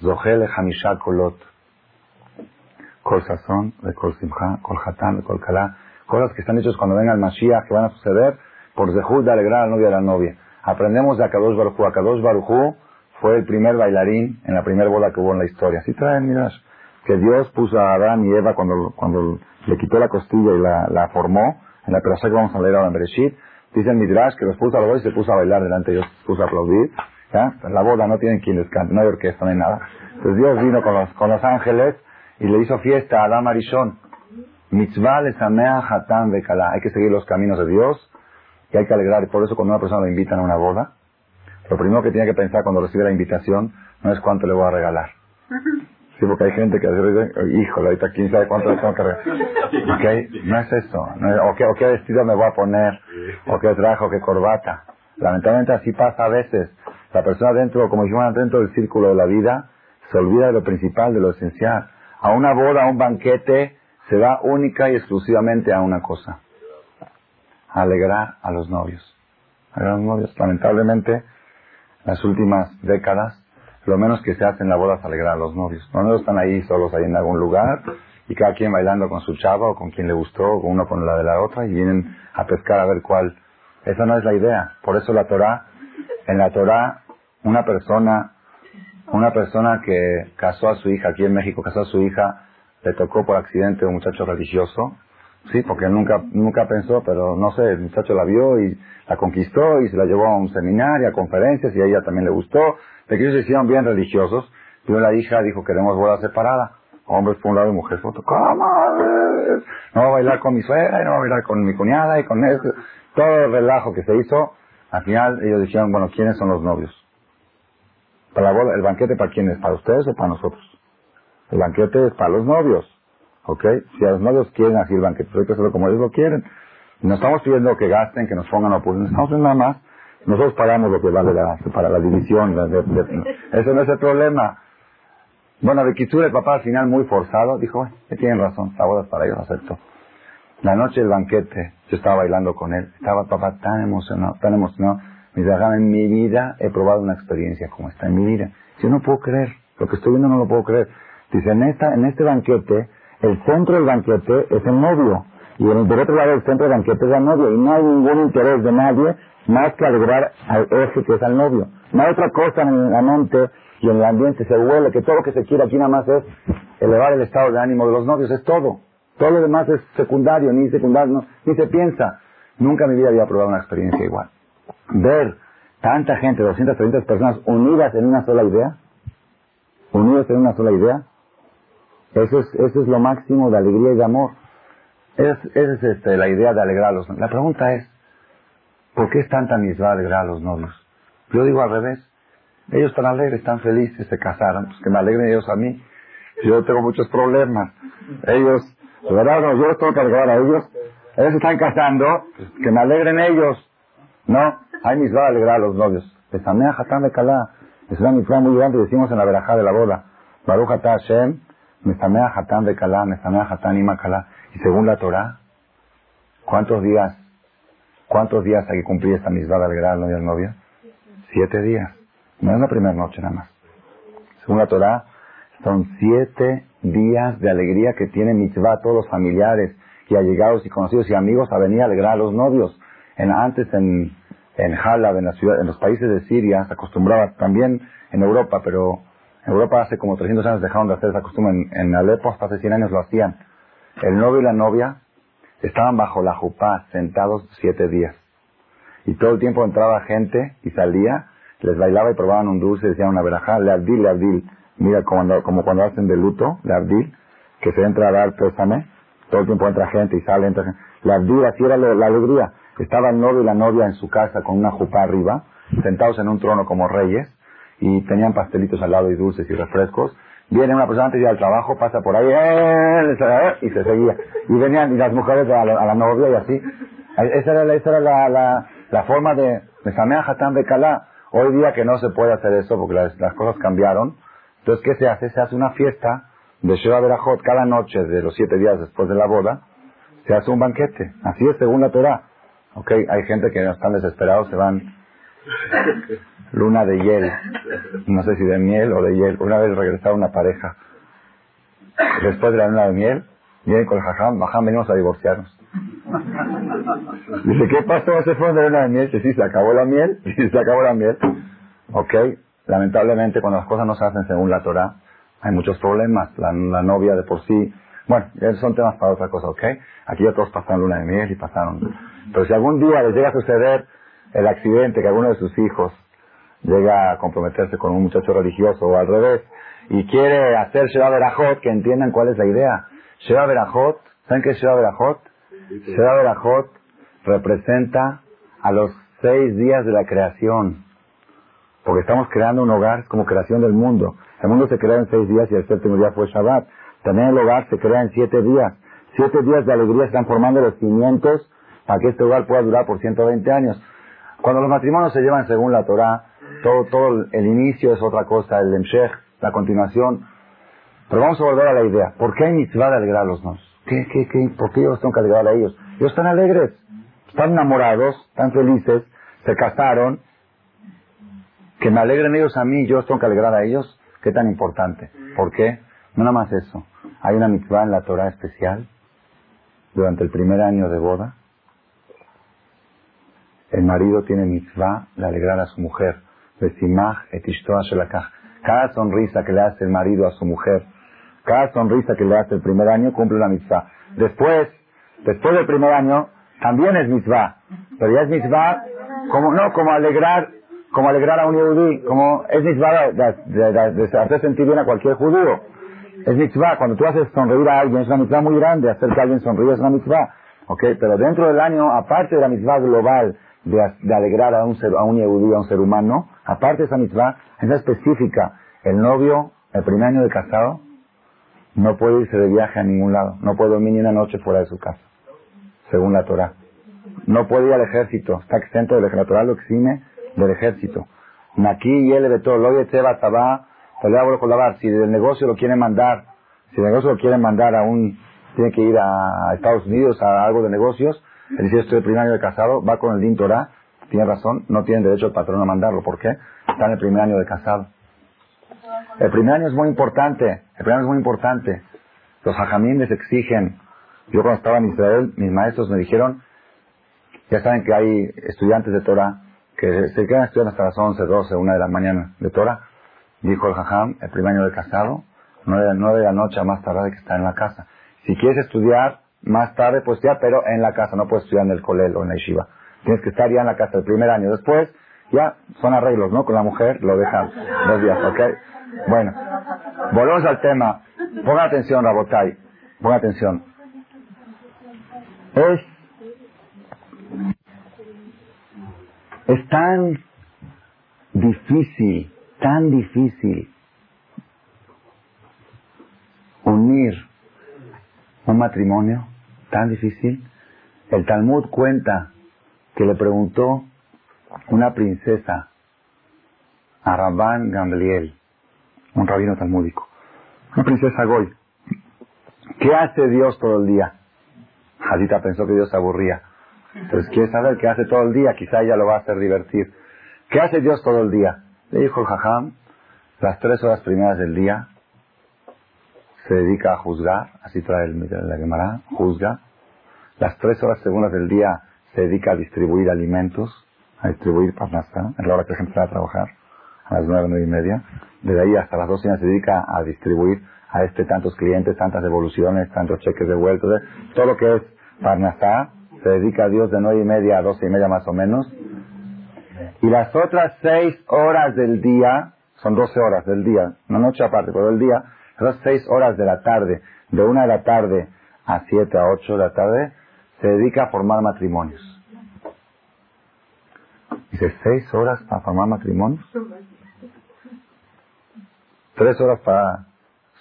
zohele hamisha kolot, kol sazón, kol simcha, kol hatam, kol kala, cosas que están hechas cuando venga el Mashiach, que van a suceder, por zehut de alegrar al novio y a la novia. Aprendemos de Akadosh Baruchu. Akadosh Baruchu fue el primer bailarín en la primera boda que hubo en la historia. Así traen, miras, que Dios puso a Adán y Eva cuando, cuando le quitó la costilla y la, la formó, en la perashá que vamos a leer ahora en Bereshit, Dice Midrash que los puso a los dos y se puso a bailar delante de ellos, se puso a aplaudir. ¿ya? En la boda no tienen quien les cante, no hay orquesta, no hay nada. Entonces Dios vino con los, con los ángeles y le hizo fiesta a Adam Arishon. Mitzvah lesamea hatan bekala. Hay que seguir los caminos de Dios y hay que alegrar. Por eso cuando una persona lo invitan a una boda, lo primero que tiene que pensar cuando recibe la invitación no es cuánto le voy a regalar. Sí, porque hay gente que dice, híjole, ahorita quién sabe cuánto le tengo que regalar. Okay, no es eso. o, qué, o, qué, vestido me voy a poner, o qué traje, o qué corbata. Lamentablemente así pasa a veces. La persona dentro, como dijimos, dentro del círculo de la vida, se olvida de lo principal, de lo esencial. A una boda, a un banquete, se va única y exclusivamente a una cosa. Alegrar a los novios. A los novios. Lamentablemente, las últimas décadas, lo menos que se hace en la boda es alegrar a los novios. Los novios están ahí solos ahí en algún lugar y cada quien bailando con su chava o con quien le gustó, o uno con la de la otra y vienen a pescar a ver cuál. Esa no es la idea. Por eso la Torah, en la Torah, una persona, una persona que casó a su hija aquí en México, casó a su hija, le tocó por accidente un muchacho religioso, sí, porque nunca, nunca pensó, pero no sé, el muchacho la vio y la conquistó y se la llevó a un seminario, a conferencias y a ella también le gustó. De que ellos se hicieron bien religiosos. Y la hija dijo, queremos boda separada. Hombres por un lado y mujeres por otro. ¿Cómo? No va a bailar con mi suegra y no va a bailar con mi cuñada y con eso. Todo el relajo que se hizo. Al final ellos dijeron, bueno, ¿quiénes son los novios? Para la boda, ¿El banquete para quién es? ¿Para ustedes o para nosotros? El banquete es para los novios. ¿Ok? Si a los novios quieren así el banquete, hay que hacerlo como ellos lo quieren. No estamos pidiendo que gasten, que nos pongan oposición. Estamos pidiendo nada más. Nosotros pagamos lo que vale para la división. eso no es el problema. Bueno, de Kitsur, el papá al final muy forzado, dijo, que tienen razón, la boda es para ellos, acepto. La noche del banquete, yo estaba bailando con él, estaba el papá tan emocionado, tan emocionado. Me dice, en mi vida he probado una experiencia como esta, en mi vida. Yo no puedo creer, lo que estoy viendo no lo puedo creer. Dice, en, esta, en este banquete, el centro del banquete es el novio. Y en el otro lado del centro del banquete es el novio. Y no hay ningún interés de nadie más que alegrar al eje que es al novio. No hay otra cosa en la mente y en el ambiente se huele que todo lo que se quiere aquí nada más es elevar el estado de ánimo de los novios, es todo. Todo lo demás es secundario, ni secundario, ni se piensa. Nunca en mi vida había probado una experiencia igual. Ver tanta gente, 230 personas unidas en una sola idea, unidas en una sola idea, eso es, eso es lo máximo de alegría y de amor. Esa es, este, la idea de alegrar a los novios. La pregunta es, ¿por qué es tanta misma alegrar a los novios? Yo digo al revés. Ellos están alegres, están felices, se casaron, pues que me alegren ellos a mí. Yo tengo muchos problemas. Ellos, verdad, no, yo les tengo que alegrar a ellos. Ellos están casando, pues que me alegren ellos. No, hay mis va a alegrar a los novios. De. Es una misma muy grande, decimos en la verajá de la boda. Baruch Hashem, Mesamea Hatán de Calá, Mesamea Hatán Ima Calá. Y según la Torah, ¿cuántos días, cuántos días hay que cumplir esta misma de alegrar al novio y? Siete días. No es la primera noche nada más. Según la Torah, son siete días de alegría que tienen mitzvah todos los familiares y allegados y conocidos y amigos a venir a alegrar a los novios. En, antes en, en Halab, en, la ciudad, en los países de Siria, se acostumbraba también en Europa, pero Europa hace como 300 años dejaron de hacer esa costumbre. En, en Alepo hasta hace 100 años lo hacían. El novio y la novia estaban bajo la jupá, sentados siete días. Y todo el tiempo entraba gente y salía les bailaba y probaban un dulce, decían una verajá, le abdil, le abdil. Mira, como, como cuando hacen de luto, le abdil, que se entra a dar pésame, todo el tiempo entra gente y sale, entra gente. Le abdil, así era la, alegría. Estaba el novio y la novia en su casa con una jupa arriba, sentados en un trono como reyes, y tenían pastelitos al lado y dulces y refrescos. Viene una persona antes de ir al trabajo, pasa por ahí, ¡eh! y se seguía. Y venían, y las mujeres a la, novia y así. Esa era, esa era la, la, la forma de, de Samea Hatán de Calá. Hoy día que no se puede hacer eso porque las, cosas cambiaron. Entonces, ¿qué se hace? Se hace una fiesta de Sheva Berajot cada noche de los siete días después de la boda. Se hace un banquete. Así es según la Torah. Ok, hay gente que están desesperados, se van luna de hiel. No sé si de miel o de hiel. Una vez regresaba una pareja. Después de la luna de miel, viene con el jajam, venimos a divorciarnos. Dice, ¿qué pasó? ¿Se fue de luna de miel? Dice, sí, se acabó la miel. Se acabó la miel. Ok, lamentablemente cuando las cosas no se hacen según la Torah, hay muchos problemas. La, novia de por sí, bueno, son temas para otra cosa, ¿ok? Aquí ya todos pasaron luna de miel y pasaron. Pero si algún día les llega a suceder el accidente que alguno de sus hijos llega a comprometerse con un muchacho religioso o al revés, y quiere hacer Sheba Berajot, que entiendan cuál es la idea. Sheba Berajot, ¿saben qué es Sheba Berajot? Representa a los seis días de la creación. Porque estamos creando un hogar como creación del mundo. El mundo se crea en seis días y el séptimo día fue Shabbat. También el hogar se crea en siete días. Siete días de alegría están formando los cimientos para que este hogar pueda durar por 120 años. Cuando los matrimonios se llevan según la Torah, todo, todo el inicio es otra cosa, el emshech, la continuación. Pero vamos a volver a la idea. ¿Por qué hay mitzvah de alegrar a los nos? ¿Qué, qué, qué? ¿Por qué yo tengo que alegrar a ellos? Ellos están alegres, están enamorados, están felices, se casaron. Que me alegren ellos a mí, yo tengo que alegrar a ellos. ¿Qué tan importante? ¿Por qué? No nada más eso. Hay una mitzvah en la Torah especial durante el primer año de boda. El marido tiene mitzvah de alegrar a su mujer. Cada sonrisa que le hace el marido a su mujer, cada sonrisa que le hace el primer año cumple la mitzvah. Después, después del primer año, también es mitzvah. Pero ya es mitzvah, como, no, como alegrar, como alegrar a un judío, como es mitzvah de, hacer sentir bien a cualquier judío. Es mitzvah, cuando tú haces sonreír a alguien, es una mitzvah muy grande, hacer que alguien sonríe es una mitzvah. ¿Ok? Pero dentro del año, aparte de la mitzvah global de, alegrar a un, ser, a un a un ser humano, aparte de esa mitzvah, es específica. El novio, el primer año de casado, no puede irse de viaje a ningún lado, no puede dormir ni una noche fuera de su casa, según la Torah. No puede ir al ejército, está exento del ejército, la Torah lo exime del ejército. Aquí y él de todo, lo Tabá, si del negocio lo quieren mandar, si el negocio lo quieren mandar a un, tiene que ir a Estados Unidos a algo de negocios, él dice estoy el primer año de casado, va con el Din Torah, tiene razón, no tiene derecho el patrón a mandarlo, ¿por qué? Está en el primer año de casado. El primer año es muy importante, el primer año es muy importante. Los hajamim les exigen, yo cuando estaba en Israel, mis maestros me dijeron, ya saben que hay estudiantes de Torah que se quedan estudiando hasta las 11, 12, 1 de la mañana de Torah. Dijo el hajam, el primer año de casado, 9, de la noche a más tarde que está en la casa. Si quieres estudiar más tarde, pues ya, pero en la casa, no puedes estudiar en el colel o en la yeshiva. Tienes que estar ya en la casa el primer año. Después, ya son arreglos, ¿no? Con la mujer lo dejan dos días, ¿ok? Bueno, volvemos al tema. Ponga atención, Rabotay. Ponga atención. Es, es tan difícil, tan difícil unir un matrimonio, tan difícil. El Talmud cuenta que le preguntó una princesa a Rabban Gamliel, un rabino talmúdico, una princesa Goy. ¿Qué hace Dios todo el día? Hadita pensó que Dios se aburría. Entonces quiere saber qué hace todo el día, quizá ella lo va a hacer divertir. ¿Qué hace Dios todo el día? Le dijo el jajam, las tres horas primeras del día se dedica a juzgar, así trae el, la Gemara, juzga. Las tres horas segundas del día se dedica a distribuir alimentos, a distribuir parnasa, en la hora que la gente va a trabajar, a las nueve, nueve y media. Desde ahí hasta las dos se dedica a distribuir a este tantos clientes, tantas devoluciones, tantos cheques devueltos, todo lo que es parnasá, se dedica a Dios de nueve y media a doce y media más o menos. Y las otras seis horas del día, son doce horas del día, una noche aparte, pero del día, las seis horas de la tarde, de una de la tarde a siete a ocho de la tarde, se dedica a formar matrimonios. Dice, ¿seis horas para formar matrimonios? Tres horas para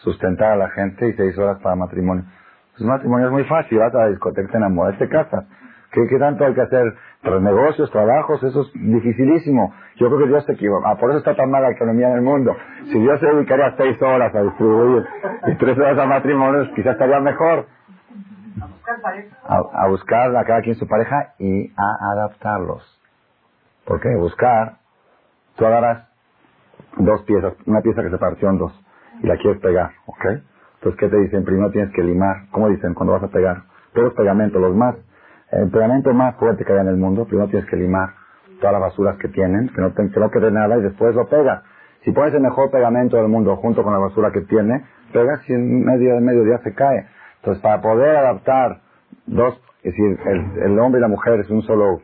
sustentar a la gente y seis horas para matrimonio. Pues matrimonio es muy fácil, vas a la discoteca, te enamoras, te casas. ¿Qué, ¿Qué, tanto hay que hacer? Los negocios, trabajos, eso es dificilísimo. Yo creo que Dios se equivoca. Ah, por eso está tan mala la economía en el mundo. Si Dios se dedicaría seis horas a distribuir y tres horas a matrimonios, quizás estaría mejor. A, buscar a cada quien su pareja y a adaptarlos. ¿Por qué? Buscar, tú agarras dos piezas, una pieza que se partió en dos y la quieres pegar, ¿ok? Entonces, ¿qué te dicen? Primero tienes que limar. ¿Cómo dicen cuando vas a pegar? Todos los pegamentos, los más, el pegamento más fuerte que hay en el mundo, primero tienes que limar todas las basuras que tienen, que no, que no quede nada y después lo pegas. Si pones el mejor pegamento del mundo junto con la basura que tiene, pegas y en medio de medio día se cae. Entonces, para poder adaptar dos, es decir, el, hombre y la mujer es un solo,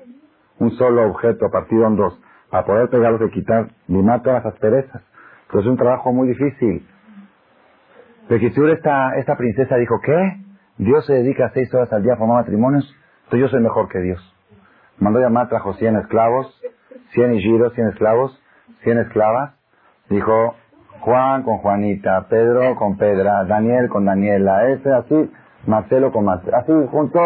un solo objeto partido en dos, para poder pegarlos y quitar, limar todas las asperezas. Entonces es un trabajo muy difícil. Bekisur, esta, esta princesa dijo, ¿qué? Dios se dedica seis horas al día a formar matrimonios, entonces yo soy mejor que Dios. Mandó llamar, trajo 100 esclavos, 100 giros, 100 esclavos, 100 esclavas. Dijo, Juan con Juanita, Pedro con Pedra, Daniel con Daniela, ese así, Marcelo con Marcelo. Así junto,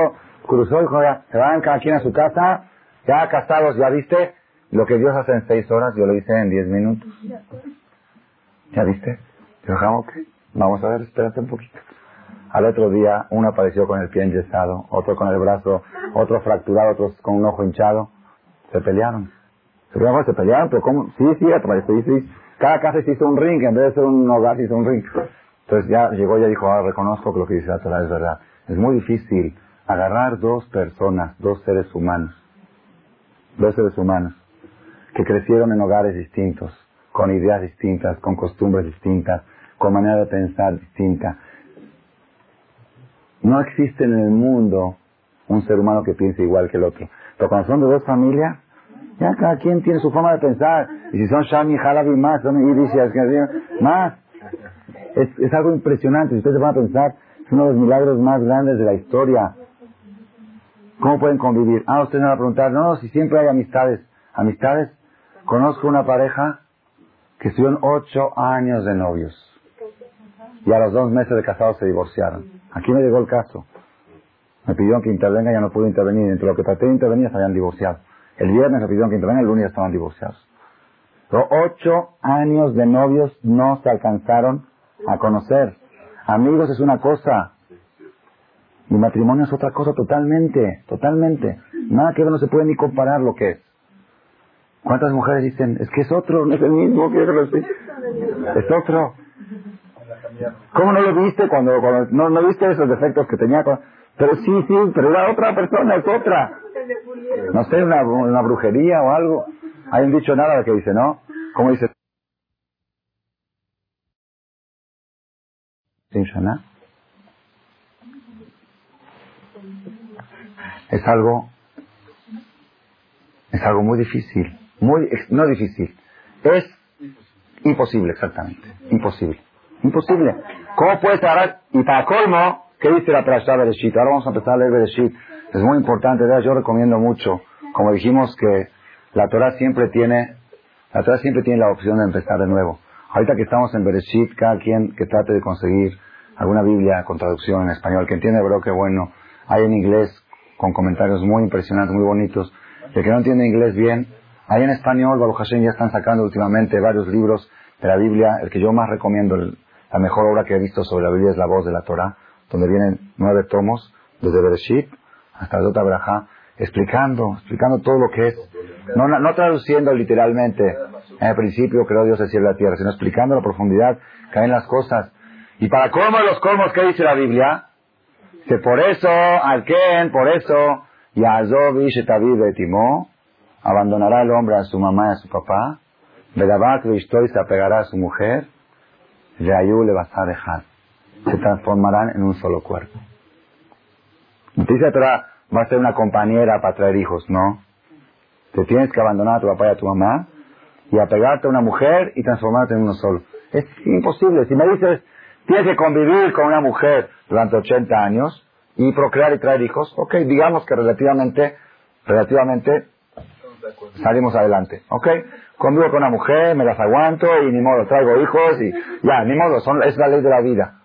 cruzó y dijo, se van cada quien a su casa, ya casados, ya viste, lo que Dios hace en seis horas, yo lo hice en diez minutos. ¿Ya viste? Dejamos que, vamos a ver, espérate un poquito. Al otro día, uno apareció con el pie enyesado, otro con el brazo, otro fracturado, otro con un ojo hinchado. Se pelearon. Se pelearon, pero ¿cómo? Sí, sí, sí, sí. Cada casa se hizo un ring, en vez de ser un hogar se hizo un ring. Entonces ya llegó y dijo, ahora reconozco que lo que dice la Torah es verdad. Es muy difícil agarrar dos personas, dos seres humanos, dos seres humanos, que crecieron en hogares distintos, con ideas distintas, con costumbres distintas, con manera de pensar distinta. No existe en el mundo un ser humano que piense igual que el otro. Pero cuando son de dos familias, ya cada quien tiene su forma de pensar. Y si son Shami, Halabi, más, son Irishas, más. Es, es algo impresionante. Si ustedes van a pensar, es uno de los milagros más grandes de la historia. ¿Cómo pueden convivir? Ah, ustedes me van a preguntar, no, no, si siempre hay amistades. ¿Amistades? Conozco una pareja que estuvieron ocho años de novios. Y a los dos meses de casados se divorciaron. Aquí me llegó el caso. Me pidieron que intervenga, ya no pude intervenir. Entre lo que traté de intervenir se habían divorciado. El viernes me pidieron que intervenga, el lunes estaban divorciados. Ocho años de novios no se alcanzaron a conocer. Amigos es una cosa. Y matrimonio es otra cosa totalmente, totalmente. Nada que ver, no se puede ni comparar lo que es. ¿Cuántas mujeres dicen, es que es otro, no es el mismo, es otro? ¿Cómo no lo viste cuando, no, viste esos defectos que tenía? Pero sí, sí, pero era otra persona, es otra. No sé, una, una brujería o algo. Hay un dicho nada que dice, ¿no? ¿Cómo dice? Es algo, es algo muy difícil, muy, no difícil, es imposible, exactamente, imposible, imposible. ¿Cómo puedes hablar? Y para colmo, ¿Qué dice la Parashá Bereshit? Ahora vamos a empezar a leer Bereshit. Es muy importante, yo recomiendo mucho. Como dijimos que la Torah siempre tiene, la Torah siempre tiene la opción de empezar de nuevo. Ahorita que estamos en Bereshit, cada quien que trate de conseguir alguna Biblia con traducción en español, que entiende hebreo, que bueno. Hay en inglés con comentarios muy impresionantes, muy bonitos. El que no entiende inglés bien, hay en español, Baruch Hashem ya están sacando últimamente varios libros de la Biblia. El que yo más recomiendo, la mejor obra que he visto sobre la Biblia es La Voz de la Torah donde vienen nueve tomos, desde Bereshit hasta Dota explicando, explicando todo lo que es, no, no, traduciendo literalmente, en el principio creó Dios el cielo y la tierra, sino explicando la profundidad que hay en las cosas. Y para cómo los colmos, ¿qué dice la Biblia? Que por eso, al Ken, por eso, Yazov y Timó, abandonará el hombre a su mamá y a su papá, Bedabat y se apegará a su mujer, Yayu le vas a dejar se transformarán en un solo cuerpo. Dice la va a ser una compañera para traer hijos, no. Te tienes que abandonar a tu papá y a tu mamá y apegarte a una mujer y transformarte en uno solo. Es imposible. Si me dices, tienes que convivir con una mujer durante 80 años y procrear y traer hijos, ok, digamos que relativamente, relativamente salimos adelante, ok. Convivo con una mujer, me las aguanto y ni modo, traigo hijos y ya, ni modo, son, es la ley de la vida.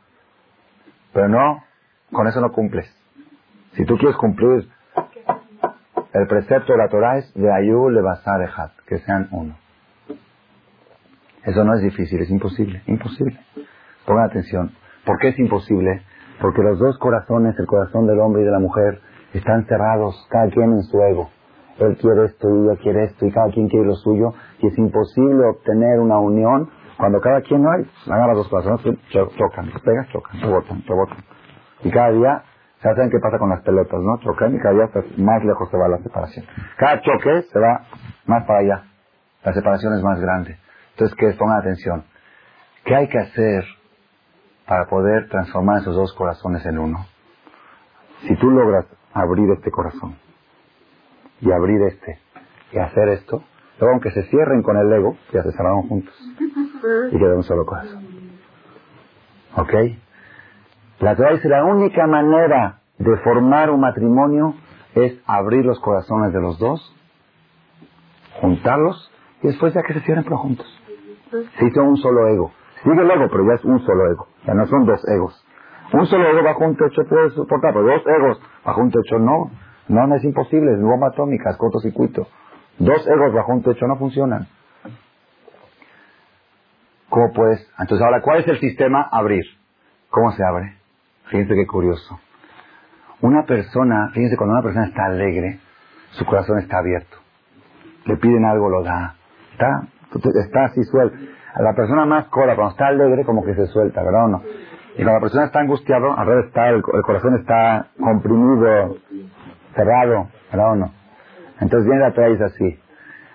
Pero no, con eso no cumples. Si tú quieres cumplir el precepto de la Torah es de Ayú le dejar, que sean uno. Eso no es difícil, es imposible, imposible. Pongan atención. ¿Por qué es imposible? Porque los dos corazones, el corazón del hombre y de la mujer, están cerrados, cada quien en su ego. Él quiere esto y ella quiere esto y cada quien quiere lo suyo y es imposible obtener una unión cuando cada quien no hay, agarra dos personas, chocan, te pegas, chocan, rebotan, rebotan. Y cada día, ¿saben qué pasa con las pelotas, no? Chocan y cada día más lejos se va la separación. Cada choque se va más para allá. La separación es más grande. Entonces, que pongan atención. ¿Qué hay que hacer para poder transformar esos dos corazones en uno? Si tú logras abrir este corazón y abrir este y hacer esto, luego aunque se cierren con el ego, ya se cerraron juntos y queda un solo corazón. ¿Ok? La Torah dice la única manera de formar un matrimonio es abrir los corazones de los dos, juntarlos y después ya que se cierren pero juntos. Se hizo un solo ego. Sigue el ego, pero ya es un solo ego. Ya no son dos egos. Un solo ego bajo un techo puede soportar, pero dos egos bajo un techo no. No, no es imposible, es bomba atómica, es cortocircuito. Dos egos bajo un techo no funcionan. ¿Cómo puedes? Entonces, ahora, ¿cuál es el sistema? Abrir. ¿Cómo se abre? Fíjense qué curioso. Una persona, fíjense, cuando una persona está alegre, su corazón está abierto. le piden algo, lo da. Está, está así suelto. A la persona más cola, cuando está alegre, como que se suelta, ¿verdad no? Y cuando la persona está angustiado, al revés está, el, corazón está comprimido, cerrado, ¿verdad o no? Entonces viene la Torah así.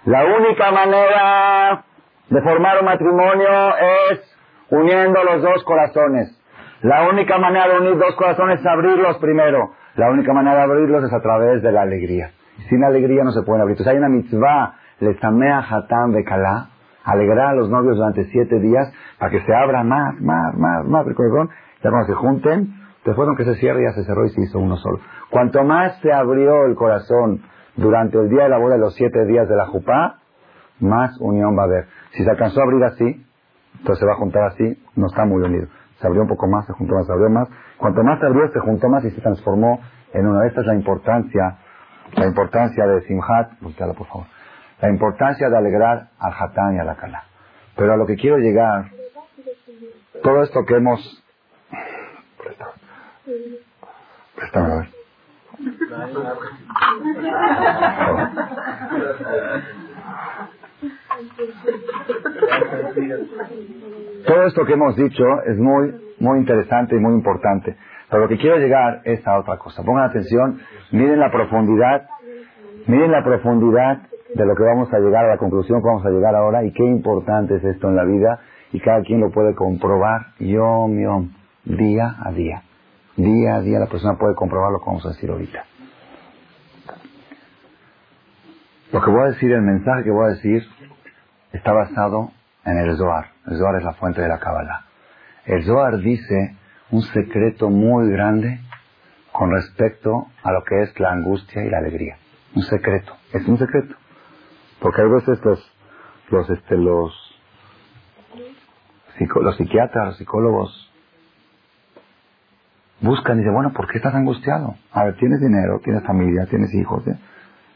La única manera de formar un matrimonio es uniendo los dos corazones. La única manera de unir dos corazones es abrirlos primero. La única manera de abrirlos es a través de la alegría. Sin alegría no se pueden abrir. Entonces hay una mitzvah, le tamea hatam bekala, alegrar a los novios durante siete días para que se abra más, más, más, más el corazón. Ya cuando se junten, después que se cierre ya se cerró y se hizo uno solo. Cuanto más se abrió el corazón durante el día de la boda los siete días de la jupá, más unión va a haber. Si se alcanzó a abrir así, entonces se va a juntar así, no está muy unido. Se abrió un poco más, se juntó más, se abrió más. Cuanto más se abrió, se juntó más y se transformó en una. Esta es la importancia, la importancia de Simhat, por favor. La importancia de alegrar al Hatán y a la Kala. Pero a lo que quiero llegar, todo esto que hemos... Préstame, a. Todo esto que hemos dicho es muy, muy interesante y muy importante. Pero lo que quiero llegar es a otra cosa. Pongan atención, miren la profundidad, miren la profundidad de lo que vamos a llegar, a la conclusión que vamos a llegar ahora y qué importante es esto en la vida y cada quien lo puede comprobar yom yom, día a día. Día a día la persona puede comprobar lo que vamos a decir ahorita. Lo que voy a decir, el mensaje que voy a decir, está basado en el Zohar. El Zohar es la fuente de la Kabbalah. El Zohar dice un secreto muy grande con respecto a lo que es la angustia y la alegría. Un secreto. Es un secreto. Porque a veces los, los, este, los, los psiquiatras, los psicólogos, buscan y dicen, bueno, ¿por qué estás angustiado? A ver, tienes dinero, tienes familia, tienes hijos. ¿eh?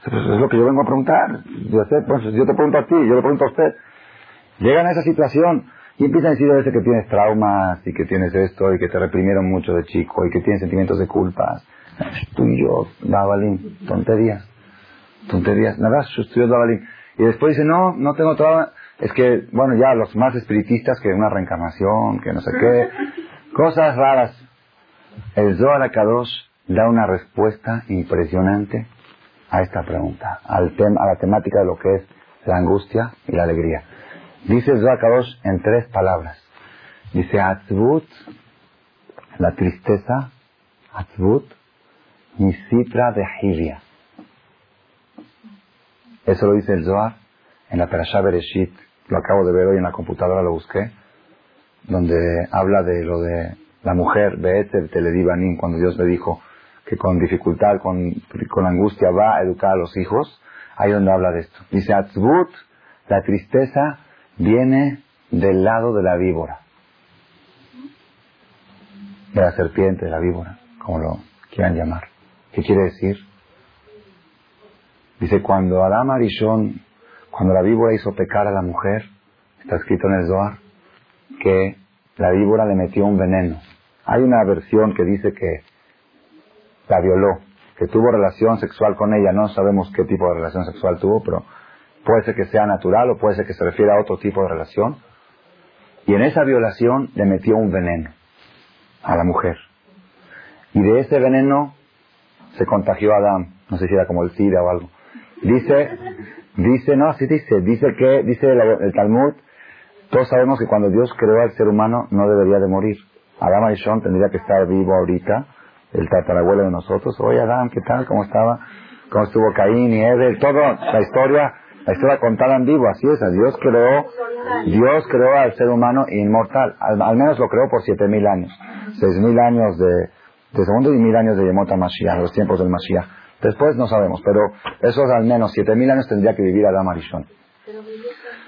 Es lo que yo vengo a preguntar. Yo, pues, yo te pregunto a ti, yo le pregunto a usted. Llegan a esa situación y empiezan a decir a veces que tienes traumas y que tienes esto y que te reprimieron mucho de chico y que tienes sentimientos de culpa. Tú y yo, Dabalín, tonterías. Tonterías. Nada, estudió Dabalín. Y después dice, no, no tengo trauma. Es que, bueno, ya los más espiritistas que una reencarnación, que no sé qué. Cosas raras. El Zohar Kadosh da una respuesta impresionante a esta pregunta, al tema, a la temática de lo que es la angustia y la alegría. Dice Kadosh en tres palabras. Dice Atzvut, la tristeza, Atzvut, y Citra de Hivia. Eso lo dice el Zohar en la Perashá Bereshit. Lo acabo de ver hoy en la computadora, lo busqué. Donde habla de lo de la mujer, Beetel Teledivanim, cuando Dios le dijo que con dificultad, con, con angustia va a educar a los hijos. Ahí donde habla de esto. Dice Atzvut, la tristeza viene del lado de la víbora. De la serpiente, de la víbora, como lo quieran llamar. ¿Qué quiere decir? Dice, cuando Adam Arishon, cuando la víbora hizo pecar a la mujer, está escrito en el Zohar, que la víbora le metió un veneno. Hay una versión que dice que la violó, que tuvo relación sexual con ella, no sabemos qué tipo de relación sexual tuvo, pero puede ser que sea natural o puede ser que se refiera a otro tipo de relación. Y en esa violación le metió un veneno a la mujer. Y de ese veneno se contagió a Adán, no sé si era como el SIDA o algo. Dice, dice, no, así dice, dice que, dice el, Talmud, todos sabemos que cuando Dios creó al ser humano no debería de morir. Y Sean tendría que estar vivo ahorita, el tatarabuelo de nosotros. Oye Adán, ¿qué tal? ¿Cómo estaba? ¿Cómo estuvo Caín y Edel? Todo, la historia, la historia contada en vivo, así es. Dios creó, Dios creó al ser humano inmortal. Al, menos lo creó por siete mil años. Seis mil años de, de segundo y mil años de Yemota Mashiach, los tiempos del Mashiach. Después no sabemos, pero esos al menos siete mil años tendría que vivir Adán Arishon.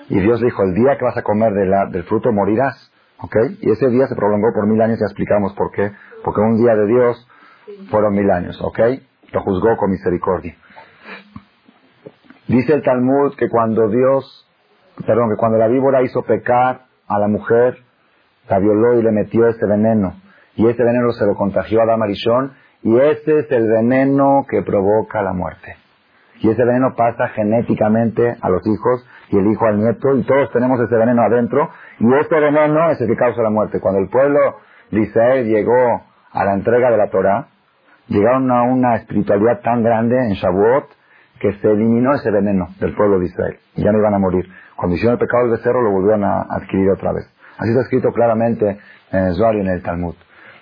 Y Dios dijo, el día que vas a comer del fruto morirás. ¿Ok? Y ese día se prolongó por mil años, ya explicamos por qué. Porque un día de Dios fueron mil años, ¿ok? Lo juzgó con misericordia. Dice el Talmud que cuando Dios, perdón, que cuando la víbora hizo pecar a la mujer, la violó y le metió ese veneno. Y ese veneno se lo contagió a Damarishón y ese es el veneno que provoca la muerte. Y ese veneno pasa genéticamente a los hijos y el hijo al nieto y todos tenemos ese veneno adentro y este veneno es el que causa la muerte. Cuando el pueblo de Israel llegó a la entrega de la Torah, llegaron a una espiritualidad tan grande en Shavuot que se eliminó ese veneno del pueblo de Israel. Ya no iban a morir. Cuando hicieron el pecado del becerro lo volvieron a adquirir otra vez. Así está escrito claramente en el Zohar y en el Talmud.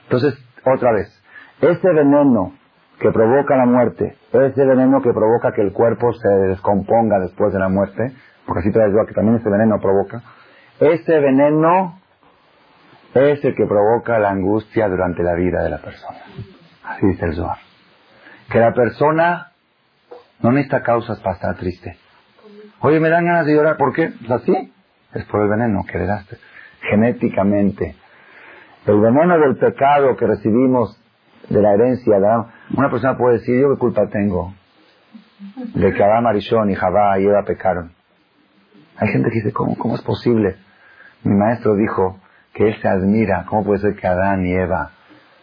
Entonces, otra vez, ese veneno que provoca la muerte, ese veneno que provoca que el cuerpo se descomponga después de la muerte, porque así trae el que también ese veneno provoca, ese veneno es el que provoca la angustia durante la vida de la persona. Así dice el Zohar. Que la persona no necesita causas para estar triste. Oye, me dan ganas de llorar, ¿por qué? Pues así. Es por el veneno que le daste. Genéticamente. El veneno del pecado que recibimos de la herencia de Adán. Una persona puede decir, ¿yo qué culpa tengo? De que Adán, Marishon y Javá y Eva pecaron. Hay gente que dice, ¿cómo, ¿cómo es posible? Mi maestro dijo que él se admira, ¿cómo puede ser que Adán y Eva,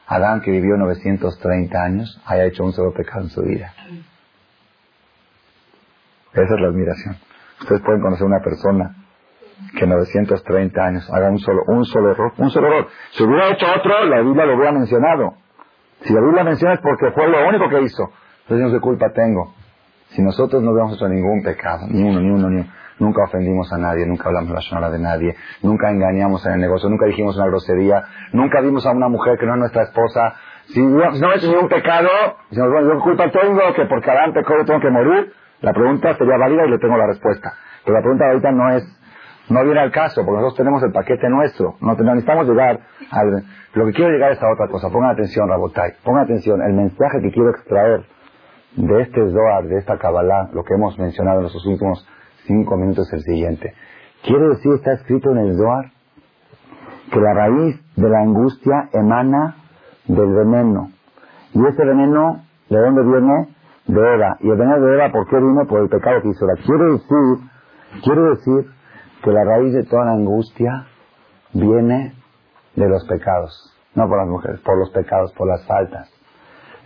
Adán que vivió 930 años, haya hecho un solo pecado en su vida? Esa es la admiración. Ustedes pueden conocer una persona que 930 años haga un solo, un solo error, un solo error. Si hubiera hecho otro, la Biblia lo hubiera mencionado. Si la Biblia menciona es porque fue lo único que hizo. Entonces, no sé culpa tengo. Si nosotros no hubiéramos hecho ningún pecado, ni uno, ni uno, ni uno, nunca ofendimos a nadie, nunca hablamos la sonora de nadie, nunca engañamos en el negocio, nunca dijimos una grosería, nunca vimos a una mujer que no es nuestra esposa, si no, he hecho ningún pecado, decimos, bueno, ¿qué culpa tengo? Que porque Adán pecó yo tengo que morir. La pregunta sería válida y le tengo la respuesta. Pero la pregunta ahorita no es, no viene al caso, porque nosotros tenemos el paquete nuestro. No, necesitamos llegar al... Lo que quiero llegar es a otra cosa. Pongan atención, Rabotai. Pongan atención. El mensaje que quiero extraer de este Zohar, de esta Kabbalah, lo que hemos mencionado en los últimos cinco minutos el siguiente. Quiero decir, está escrito en el Zohar, que la raíz de la angustia emana del veneno. Y ese veneno, ¿de dónde viene? de Eva. Y el veneno de Eva, ¿por qué vino? Por el pecado que hizo Eva. Quiero decir, quiero decir que la raíz de toda la angustia viene de los pecados. No por las mujeres, por los pecados, por las faltas.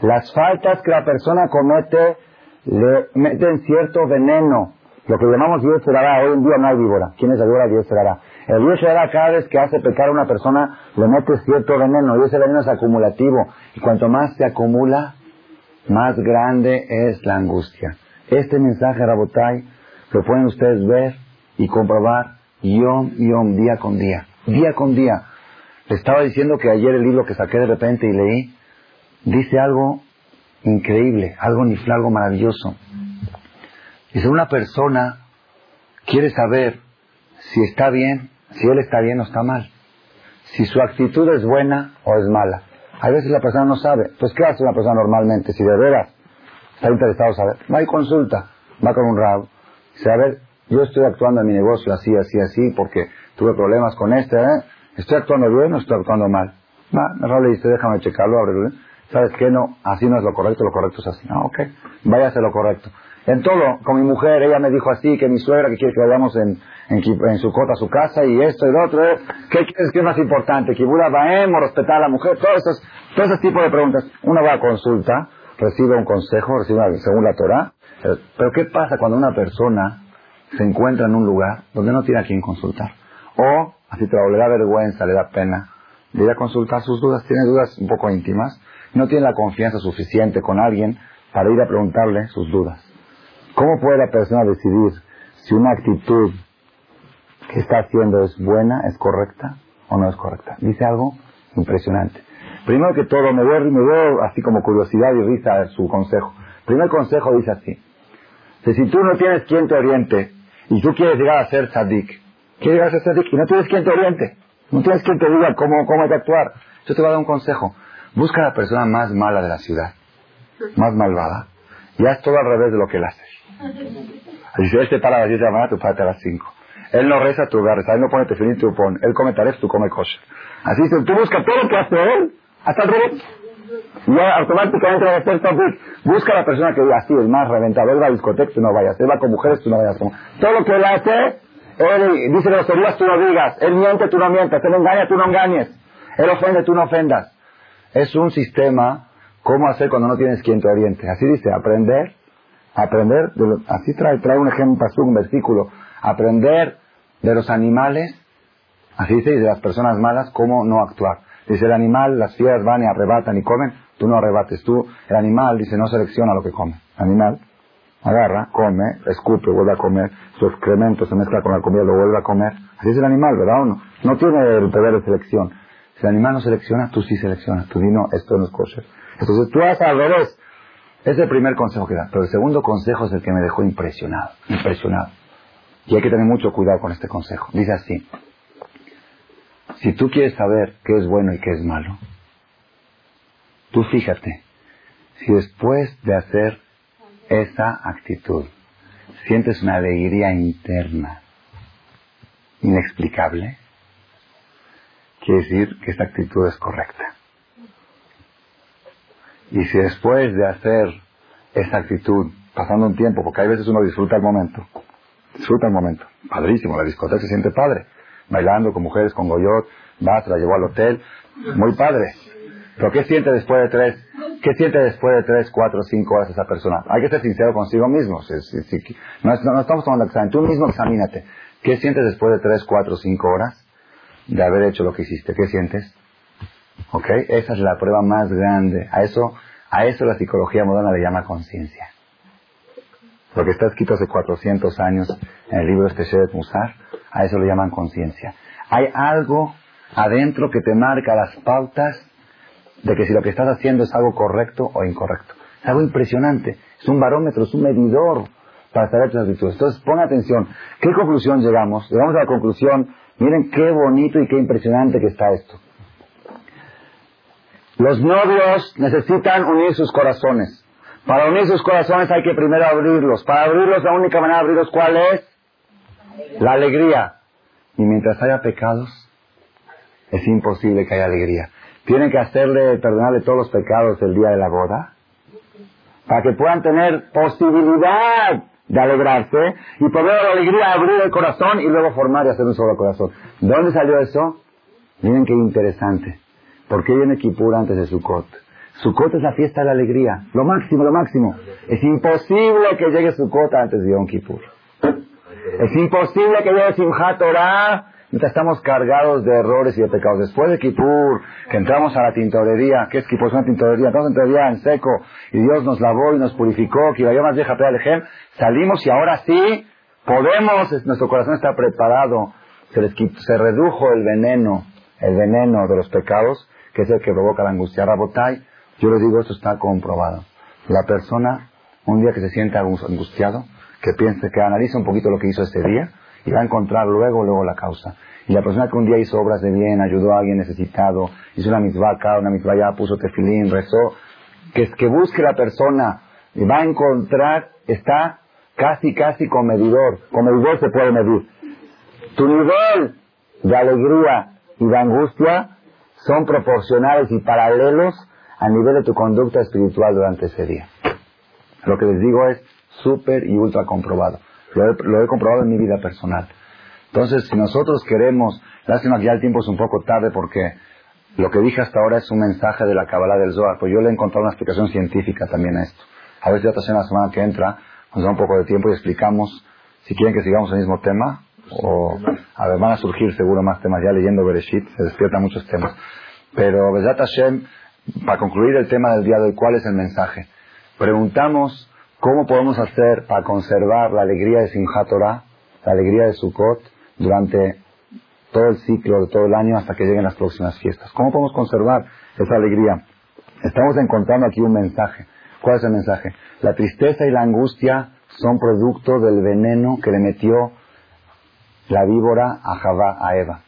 Las faltas que la persona comete le meten cierto veneno. Lo que llamamos Dios será, hoy en día no hay víbora. ¿Quién es víbora? Será. El Dios será cada vez que hace pecar a una persona le mete cierto veneno y ese veneno es acumulativo. Y cuanto más se acumula, más grande es la angustia. Este mensaje, Rabotai, lo pueden ustedes ver y comprobar yom, yom, día con día. Día con día. Le estaba diciendo que ayer el libro que saqué de repente y leí, dice algo increíble, algo nifla, algo maravilloso. Dice, una persona quiere saber si está bien, si él está bien o está mal. Si su actitud es buena o es mala. A veces la persona no sabe. Pues, ¿qué hace una persona normalmente? Si de veras está interesado saber, va y consulta, va con un rabo. Dice, a ver, yo estoy actuando en mi negocio así, así, así, porque tuve problemas con este, ¿eh? ¿Estoy actuando bien o estoy actuando mal? Va, el le dice, déjame checarlo, ábrelo. ¿Sabes qué? No, así no es lo correcto, lo correcto es así. Ah, ok, hacer lo correcto. En todo, con mi mujer, ella me dijo así, que mi suegra, que quiere que vayamos en, su cota su casa, y esto y lo otro. ¿Qué quieres que es más importante? ¿Que Baem respetar a la mujer? Todos esos, todo ese tipo de preguntas. Uno va a consulta, recibe un consejo, recibe según la Torah. Eh, pero ¿qué pasa cuando una persona se encuentra en un lugar donde no tiene a quien consultar? O, así te le da vergüenza, le da pena, de ir a consultar sus dudas, tiene dudas un poco íntimas, no tiene la confianza suficiente con alguien para ir a preguntarle sus dudas. ¿Cómo puede la persona decidir si una actitud que está haciendo es buena, es correcta o no es correcta? Dice algo impresionante. Primero que todo, me veo, me veo así como curiosidad y risa su consejo. Primer consejo dice así. si tú no tienes quien te oriente y tú quieres llegar a ser tzadik, quieres llegar a ser tzadik y no tienes quien te oriente, no tienes quien te diga cómo, cómo hay que actuar, yo te voy a dar un consejo. Busca a la persona más mala de la ciudad, más malvada, y haz todo al revés de lo que él hace. Si él te para las 10 de la mañana, tú párate a las 5. Él no reza, tú rezas. Él no pone tefilín, tú pones. Él come taref, tú come kosher. Así dice, tú busca todo lo que hace él, hasta el revés. Y automáticamente va a ser Busca a la persona que diga así, el más reventado. Él va a discoteca, tú no vayas. Él va con mujeres, tú no vayas. Todo lo que él hace, él dice groserías, tú no digas. Él miente, tú no mientas. Él engaña, tú no engañes. Él ofende, tú no ofendas. Es un sistema, cómo hacer cuando no tienes quien te oriente. Así dice, aprender Aprender, de así trae, trae un ejemplo, un versículo. Aprender de los animales, así dice, y de las personas malas, cómo no actuar. Dice el animal, las fieras van y arrebatan y comen, tú no arrebates. Tú, el animal, dice, no selecciona lo que come. animal agarra, come, escupe, vuelve a comer, su excremento se mezcla con la comida, lo vuelve a comer. Así es el animal, ¿verdad o no? No tiene el poder de selección. Si el animal no selecciona, tú sí seleccionas. Tú dices, no, esto no es kosher. Entonces tú haces al revés. Es el primer consejo que da. Pero el segundo consejo es el que me dejó impresionado. Impresionado. Y hay que tener mucho cuidado con este consejo. Dice así. Si tú quieres saber qué es bueno y qué es malo, tú fíjate. Si después de hacer esa actitud sientes una alegría interna inexplicable, quiere decir que esta actitud es correcta. Y si después de hacer esa actitud, pasando un tiempo, porque hay veces uno disfruta el momento, disfruta el momento, padrísimo, la discoteca se siente padre, bailando con mujeres, con goyot, vas, la llevó al hotel, muy padre. Pero ¿qué siente después de tres? ¿Qué siente después de tres, cuatro, cinco horas esa persona? Hay que ser sincero consigo mismo. no, estamos tomando examen. Tú mismo examínate. ¿Qué sientes después de tres, cuatro, cinco horas de haber hecho lo que hiciste? ¿Qué sientes? ¿Ok? Esa es la prueba más grande. A eso, a eso la psicología moderna le llama conciencia. Lo que está escrito hace 400 años en el libro este Shevet Musar, a eso le llaman conciencia. Hay algo adentro que te marca las pautas de que si lo que estás haciendo es algo correcto o incorrecto. Es algo impresionante. Es un barómetro, es un medidor para saber tus actitudes. Entonces, pon atención. ¿Qué conclusión llegamos? Llegamos a la conclusión, miren qué bonito y qué impresionante que está esto. Los novios necesitan unir sus corazones. Para unir sus corazones hay que primero abrirlos. Para abrirlos, la única manera de abrirlos, ¿cuál es? La alegría. Y mientras haya pecados, es imposible que haya alegría. Tienen que hacerle, perdonarle todos los pecados el día de la boda, para que puedan tener posibilidad de alegrarse y poder la alegría abrir el corazón y luego formar y hacer un solo corazón. ¿De dónde salió eso? Miren qué interesante. ¿Por qué viene Kippur antes de Sukkot? Sukkot es la fiesta de la alegría, lo máximo, lo máximo. Es imposible que llegue Sukkot antes de Yom Kippur. Es imposible que llegue Simchat Torah mientras estamos cargados de errores y de pecados. Después de Kippur, que entramos a la tintorería, ¿qué es Kippur? Es una tintorería, entramos en en seco, y Dios nos lavó y nos purificó, que más vieja salimos y ahora sí podemos, nuestro corazón está preparado, se, se redujo el veneno, el veneno de los pecados, que es el que provoca la angustia. Rabotai, yo les digo, esto está comprobado. La persona, un día que se siente angustiado, que piense, que analice un poquito lo que hizo ese día, y va a encontrar luego, luego la causa. Y la persona que un día hizo obras de bien, ayudó a alguien necesitado, hizo una acá, una ya, puso tefilín, rezó, que, que busque la persona y va a encontrar, está casi, casi con medidor. Con medidor se puede medir. Tu nivel de alegría y de angustia son proporcionales y paralelos al nivel de tu conducta espiritual durante ese día. Lo que les digo es súper y ultra comprobado. Lo he, comprobado en mi vida personal. Entonces, si nosotros queremos, lástima que ya el tiempo es un poco tarde porque lo que dije hasta ahora es un mensaje de la Kabbalah del Zohar, pues yo le he encontrado una explicación científica también a esto. A ver si la semana que entra nos da un poco de tiempo y explicamos, si quieren que sigamos el mismo tema, o a ver, van a surgir seguro más temas, ya leyendo Bereshit, se despiertan muchos temas. Pero, Besat Hashem, para concluir el tema del día de hoy, ¿cuál es el mensaje? Preguntamos ¿Cómo podemos hacer para conservar la alegría de Simchat la alegría de Sukkot, durante todo el ciclo de todo el año hasta que lleguen las próximas fiestas? ¿Cómo podemos conservar esa alegría? Estamos encontrando aquí un mensaje. ¿Cuál es el mensaje? La tristeza y la angustia son producto del veneno que le metió la víbora a Javá, a Eva.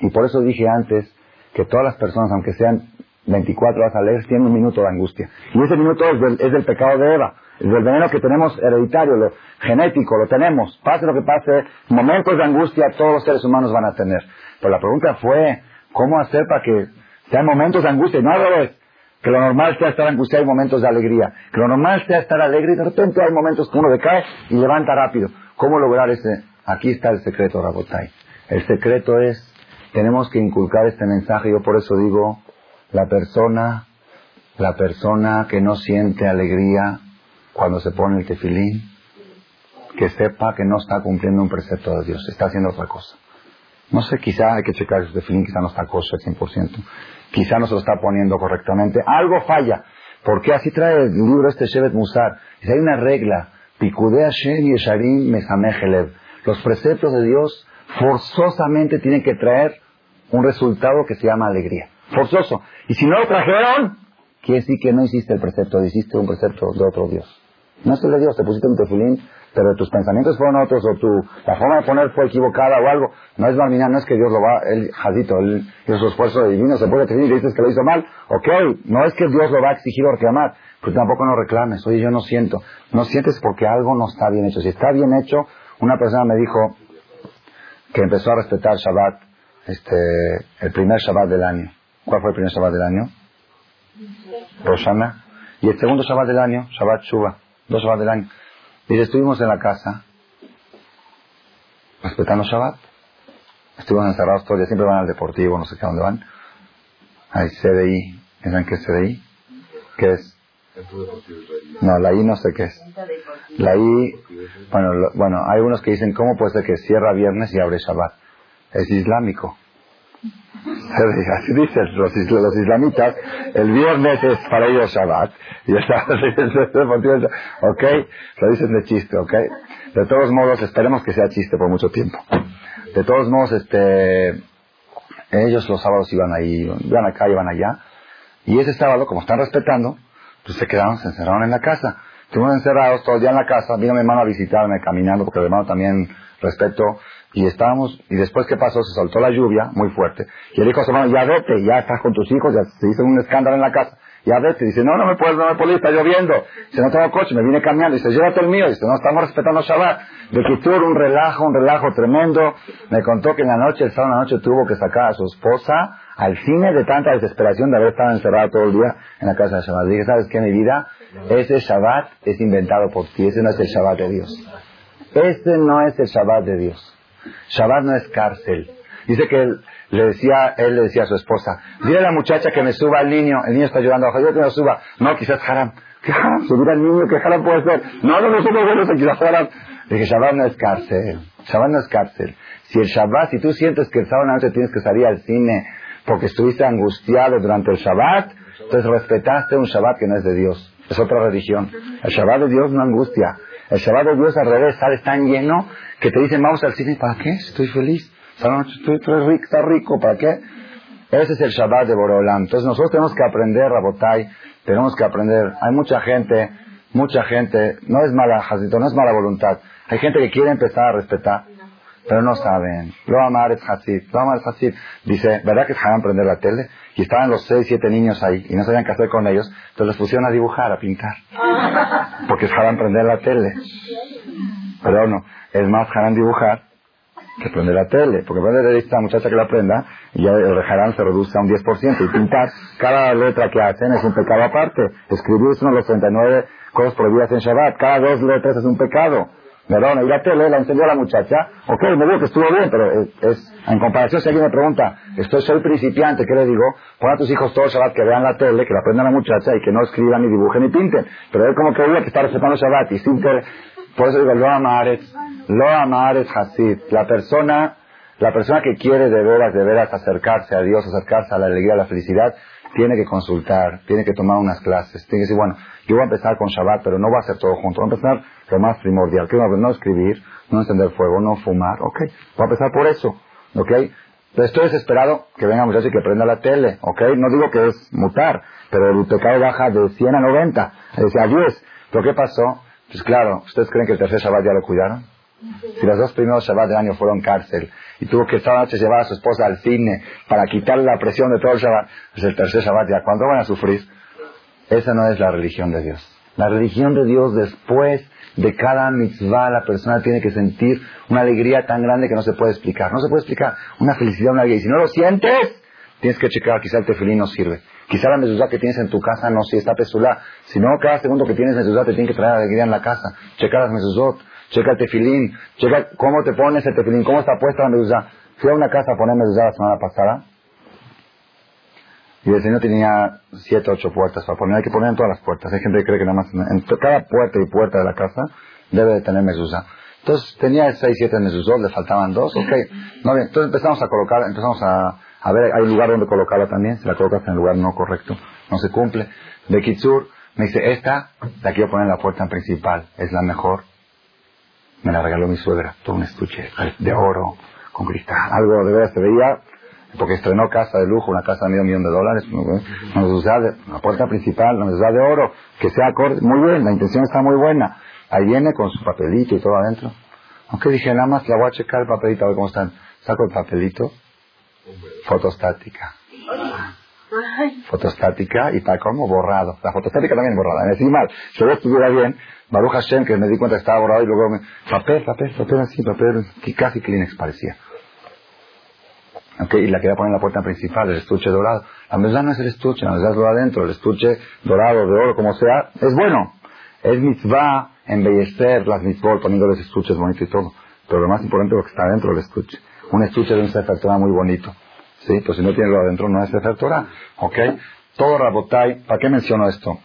Y por eso dije antes que todas las personas, aunque sean 24 horas alegres, tienen un minuto de angustia. Y ese minuto es del pecado de Eva el veneno que tenemos hereditario, lo genético, lo tenemos. Pase lo que pase, momentos de angustia todos los seres humanos van a tener. Pero la pregunta fue, ¿cómo hacer para que sean momentos de angustia? No al revés. Que lo normal sea estar angustiado y momentos de alegría. Que lo normal sea estar alegre y de repente hay momentos que uno decae y levanta rápido. ¿Cómo lograr ese? Aquí está el secreto, Rabotai. El secreto es, tenemos que inculcar este mensaje. Yo por eso digo, la persona, la persona que no siente alegría, cuando se pone el tefilín, que sepa que no está cumpliendo un precepto de Dios, está haciendo otra cosa. No sé, quizá hay que checar su tefilín, quizá no está kosher 100%, quizá no se lo está poniendo correctamente, algo falla. Porque así trae el libro este Shevet Musar. Dice, hay una regla, Pikudea Shem y Esharim Mesamehelev. Los preceptos de Dios forzosamente tienen que traer un resultado que se llama alegría. Forzoso. Y si no lo trajeron, quiere decir que no hiciste el precepto, hiciste un precepto de otro Dios. No es el de Dios, te pusiste un tefilín, pero tus pensamientos fueron otros, o tu, la forma de poner fue equivocada o algo. No es malminar, no es que Dios lo va, él, jadito, él hizo su esfuerzo divino, se puede decir y dices que lo hizo mal. Ok, no es que Dios lo va a exigir o reclamar, pero tampoco no reclames. Oye, yo no siento. No sientes porque algo no está bien hecho. Si está bien hecho, una persona me dijo que empezó a respetar Shabbat, este, el primer Shabbat del año. ¿Cuál fue el primer Shabbat del año? Rosana. Y el segundo Shabbat del año, Shabbat Shuba. Dos Shabbat del año. Y estuvimos en la casa, respetando Shabbat. Estuvimos encerrados todo el día, siempre van al deportivo, no sé qué, a dónde van. Hay CDI. ¿Saben qué es CDI? ¿Qué es? No, la I no sé qué es. La I, bueno, bueno, hay unos que dicen, ¿cómo puede ser que cierra viernes y abre Shabbat? Es islámico. Así dicen los, los islamitas, el viernes es para ellos Shabbat. Y está, ok, lo dicen de chiste, ok. De todos modos, esperemos que sea chiste por mucho tiempo. De todos modos, este, ellos los sábados iban ahí, iban acá, iban allá. Y ese sábado, como están respetando, se quedaron, se encerraron en la casa. Estuvimos encerrados todos ya en la casa. Vino mi hermano a visitarme caminando, porque mi hermano también respeto. Y estábamos, y después que pasó, se soltó la lluvia muy fuerte. Y él dijo a su hermano, ya vete, ya estás con tus hijos, ya se hizo un escándalo en la casa. Ya vete. Dice, no, no me puedes, no me puedes, está lloviendo. Dice, no tengo coche, me vine caminando. Dice, llévate el mío. Dice, no, estamos respetando Shabbat. De Kitur, un relajo, un relajo tremendo. Me contó que en la noche, el sábado noche, tuvo que sacar a su esposa al cine de tanta desesperación de haber estado encerrado todo el día en la casa de Shabbat. Dije, ¿sabes qué, mi vida? Ese Shabbat es inventado por ti. Ese no es el Shabbat de Dios. Ese no es el Shabbat de Dios. Shabbat no es cárcel. Dice que él le decía, él le decía a su esposa, dile a la muchacha que me suba al niño, el niño está llorando, ojalá yo que me suba. No, quizás haram. ¿Qué haram? Subir al niño, ¿qué haram puede ser? No, no, nosotros vamos a quizás haram. Dije, Shabbat no es cárcel. Shabbat no es cárcel. Si el Shabbat, si tú sientes que el sábado noche tienes que salir al cine porque estuviste angustiado durante el Shabbat, entonces respetaste un Shabbat que no es de Dios. Es otra religión. El Shabbat de Dios no angustia. El Shabbat de Dios al revés, sale tan lleno que te dicen, vamos al cine, ¿para qué? Estoy feliz. Estoy, estoy rico, está rico, ¿para qué? Ese es el Shabbat de Borolam. Entonces nosotros tenemos que aprender, Rabotai, tenemos que aprender. Hay mucha gente, mucha gente, no es mala, no es mala voluntad. Hay gente que quiere empezar a respetar pero no saben. Lo amar es Hasid, lo amar es Hasid. Dice, ¿verdad que haram prender la tele? Y estaban los seis, siete niños ahí y no sabían qué hacer con ellos, entonces los pusieron a dibujar, a pintar. Porque es haram prender la tele. Pero no, es más haram dibujar que prender la tele. Porque prender la esta muchacha que la prenda y ya el haram se reduce a un 10%. Y pintar, cada letra que hacen es un pecado aparte. Escribir es uno de los 39 cosas prohibidas en Shabbat. Cada dos letras es un pecado. Perdón, y la tele la enseñó a la muchacha. Ok, me digo que estuvo bien, pero es, en comparación, si alguien me pregunta, estoy, soy principiante, ¿qué le digo? Pon a tus hijos todos Shabbat que vean la tele, que la aprendan la muchacha y que no escriban, ni dibujen, ni pinten. Pero él como que que está respetando Shabbat y sin por eso digo, lo lo amares Hasid. La persona, la persona que quiere de veras, de veras acercarse a Dios, acercarse a la alegría, a la felicidad, tiene que consultar, tiene que tomar unas clases, tiene que decir, bueno, yo voy a empezar con Shabbat, pero no voy a hacer todo junto, voy a empezar lo más primordial, que no escribir, no encender fuego, no fumar, ok, voy a empezar por eso, ok, estoy desesperado que venga muchacho y que prenda la tele, ok, no digo que es mutar, pero el pecado baja de 100 a 90, a 10, pero ¿qué pasó? Pues claro, ¿ustedes creen que el tercer Shabbat ya lo cuidaron? Si los dos primeros Shabbat del año fueron cárcel y tuvo que esta noche llevar a su esposa al cine para quitarle la presión de todo el Shabbat, pues el tercer Shabbat ya, ¿cuánto van a sufrir? Esa no es la religión de Dios. La religión de Dios después de cada mitzvah la persona tiene que sentir una alegría tan grande que no se puede explicar. No se puede explicar. Una felicidad, una alegría. Y si no lo sientes, tienes que checar. Quizá el tefilín no sirve. Quizá la mezuzá que tienes en tu casa no si está pesulá. Si no, cada segundo que tienes mezuzá te tiene que traer alegría en la casa. Checa las mezuzot. Checa el tefilín. Checa cómo te pones el tefilín. Cómo está puesta la mezuzá. Fui a una casa a poner mezuzá la semana pasada. Y el Señor tenía siete, ocho puertas para poner. Hay que poner en todas las puertas. Hay gente que cree que nada más en, cada puerta y puerta de la casa debe de tener mezuzá. Entonces tenía seis, siete mezuzot, le faltaban dos, ok. No, bien. Entonces empezamos a colocar, empezamos a, a ver, hay un lugar donde colocarla también. Si la colocas en el lugar no correcto, no se cumple. De Kitsur, me dice, esta la quiero poner en la puerta principal. Es la mejor. Me la regaló mi suegra. Todo un estuche de oro, con cristal. Algo de veras se veía porque estrenó casa de lujo, una casa de medio millón de dólares, nos usa de, la puerta principal, nos usa de oro, que sea acorde, muy bien, la intención está muy buena. Ahí viene con su papelito y todo adentro. Aunque dije, nada más la voy a checar el papelito, a ver cómo están. Saco el papelito, fotostática. Fotostática y para como borrado. La fotostática también borrada. Me decía mal. Si yo estuviera bien, Baruch Hashem, que me di cuenta que estaba borrado y luego me... Papel, papel, papel así, papel, que casi Kleenex parecía. Okay, y la quería poner en la puerta principal, el estuche dorado. La verdad no es el estuche, la verdad es lo adentro, el estuche dorado, de oro, como sea, es bueno. Es mitzvah embellecer las mitzvot poniéndoles estuches bonitos y todo. Pero lo más importante es lo que está adentro del estuche. Un estuche de un Sefer Torah muy bonito. ¿Sí? Pues si no tiene lo adentro no es Sefer. ¿Ok? Todo Rabotai, ¿para qué menciono esto?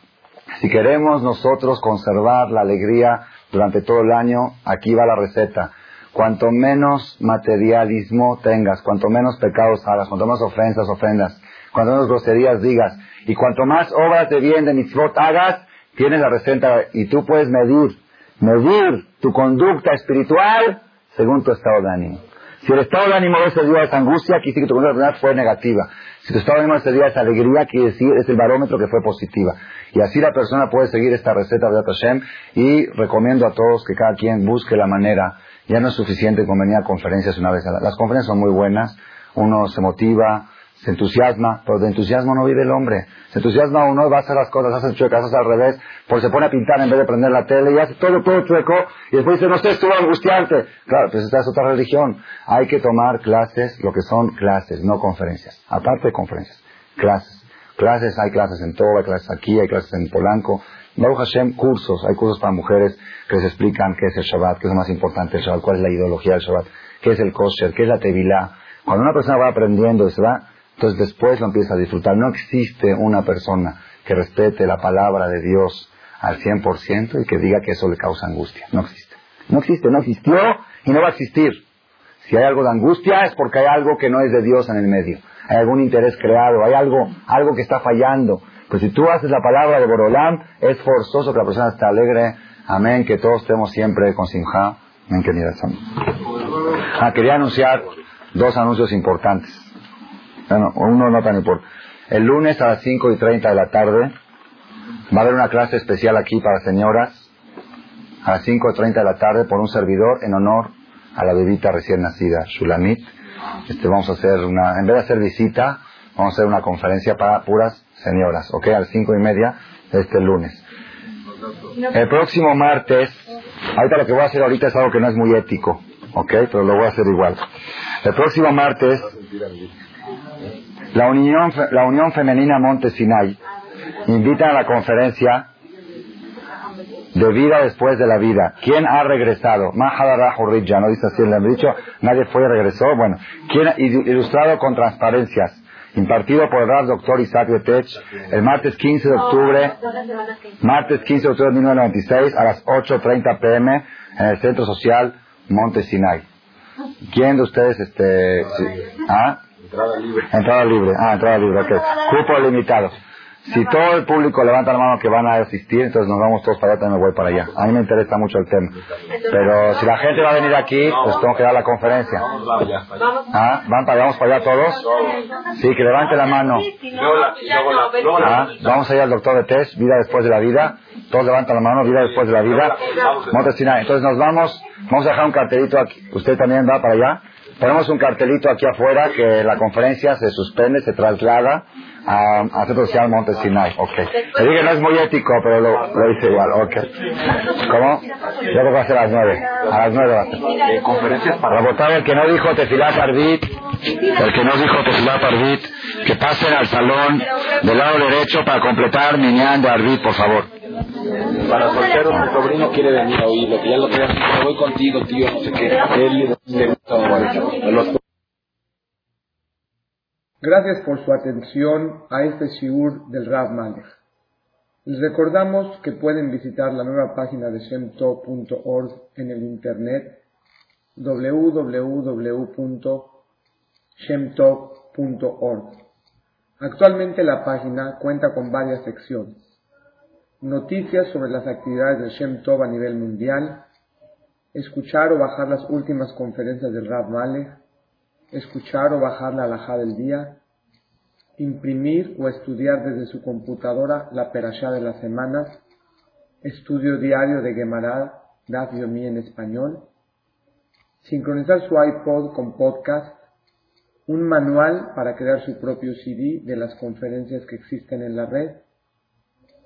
Si queremos nosotros conservar la alegría durante todo el año, aquí va la receta. Cuanto menos materialismo tengas, cuanto menos pecados hagas, cuanto más ofensas, ofendas, cuanto menos groserías digas, y cuanto más obras de bien de mitzvot hagas, tienes la receta y tú puedes medir, medir tu conducta espiritual según tu estado de ánimo. Si el estado de ánimo de ese día es angustia, quiere decir que tu conducta fue negativa. Si tu estado de ánimo ese día es alegría, quiere decir es el barómetro que fue positiva. Y así la persona puede seguir esta receta de Hashem y recomiendo a todos que cada quien busque la manera ya no es suficiente con venir a conferencias una vez a la... Las conferencias son muy buenas, uno se motiva, se entusiasma, pero de entusiasmo no vive el hombre. Se entusiasma uno, va a hacer las cosas, hace chuecas, hace al revés, porque se pone a pintar en vez de prender la tele y hace todo, todo chueco, y después dice, no sé, estuvo angustiante. Claro, pues esta es otra religión. Hay que tomar clases, lo que son clases, no conferencias. Aparte de conferencias, clases. Clases, hay clases en todo, hay clases aquí, hay clases en Polanco, Baruch Hashem, cursos. Hay cursos para mujeres que les explican qué es el Shabbat, qué es lo más importante del Shabbat, cuál es la ideología del Shabbat, qué es el kosher, qué es la tevilá. Cuando una persona va aprendiendo y se va, entonces después lo empieza a disfrutar. No existe una persona que respete la palabra de Dios al 100% y que diga que eso le causa angustia. No existe. No existe, no existió y no va a existir. Si hay algo de angustia es porque hay algo que no es de Dios en el medio. Hay algún interés creado, hay algo, algo que está fallando. Pues si tú haces la palabra de Borolam, es forzoso que la persona esté alegre. Amén, que todos estemos siempre con Simha. Amén, querida Ah, quería anunciar dos anuncios importantes. Bueno, uno no tan importante. El lunes a las 5 y 30 de la tarde va a haber una clase especial aquí para señoras a las 5 y 30 de la tarde por un servidor en honor a la bebita recién nacida, Shulamit. Este, vamos a hacer una, en vez de hacer visita, vamos a hacer una conferencia para puras señoras, ¿ok? A las cinco y media de este lunes. El próximo martes, ahorita lo que voy a hacer ahorita es algo que no es muy ético, ¿ok? Pero lo voy a hacer igual. El próximo martes, la Unión, la Unión Femenina Monte Sinai invita a la conferencia de vida después de la vida. ¿Quién ha regresado? ya no dice así, han dicho, nadie fue y regresó. Bueno, ¿quién ha ilustrado con transparencias? impartido por el Rav Dr. Isaac Betech el martes 15 de octubre, martes 15 de octubre de 1996 a las 8.30 pm en el Centro Social Monte Sinai. ¿Quién de ustedes, este, ¿ah? Entrada libre. Entrada libre, ah, entrada libre, ok. Cupo limitado. Si todo el público levanta la mano que van a asistir, entonces nos vamos todos para allá, también me voy para allá. A mí me interesa mucho el tema. Pero si la gente va a venir aquí, pues tengo que dar la conferencia. ¿Ah? ¿Van para allá? ¿Vamos para allá todos? Sí, que levante la mano. ¿Ah? Vamos a ir al doctor de test, vida después de la vida. Todos levantan la mano, vida después de la vida. Entonces nos vamos, vamos a dejar un cartelito aquí. ¿Usted también va para allá? Ponemos un cartelito aquí afuera que la conferencia se suspende, se traslada a, a Centro Social Monte Sinai. Ok. Le dije no es muy ético, pero lo, lo hice igual. Ok. ¿Cómo? Yo creo que va a ser a las nueve. A las nueve va a ser. conferencias para... votar el que no dijo Tefilat Arbit, el que no dijo Tefilat Arbit, que pasen al salón del lado derecho para completar Minyan de Arbit, por favor. Para solteros, mi sobrino quiere venir a oírlo, que ya lo que voy contigo, tío, no sé qué. Él le gusta, Gracias por su atención a este shiur del Rav Malech. Les recordamos que pueden visitar la nueva página de shemtov.org en el internet www.shemtov.org. Actualmente la página cuenta con varias secciones. Noticias sobre las actividades de Shem Tov a nivel mundial, escuchar o bajar las últimas conferencias del Rav Malech, escuchar o bajar la alajá del día, imprimir o estudiar desde su computadora la perashá de la semana, estudio diario de Gemara, Daf Yomi en español, sincronizar su iPod con podcast, un manual para crear su propio CD de las conferencias que existen en la red,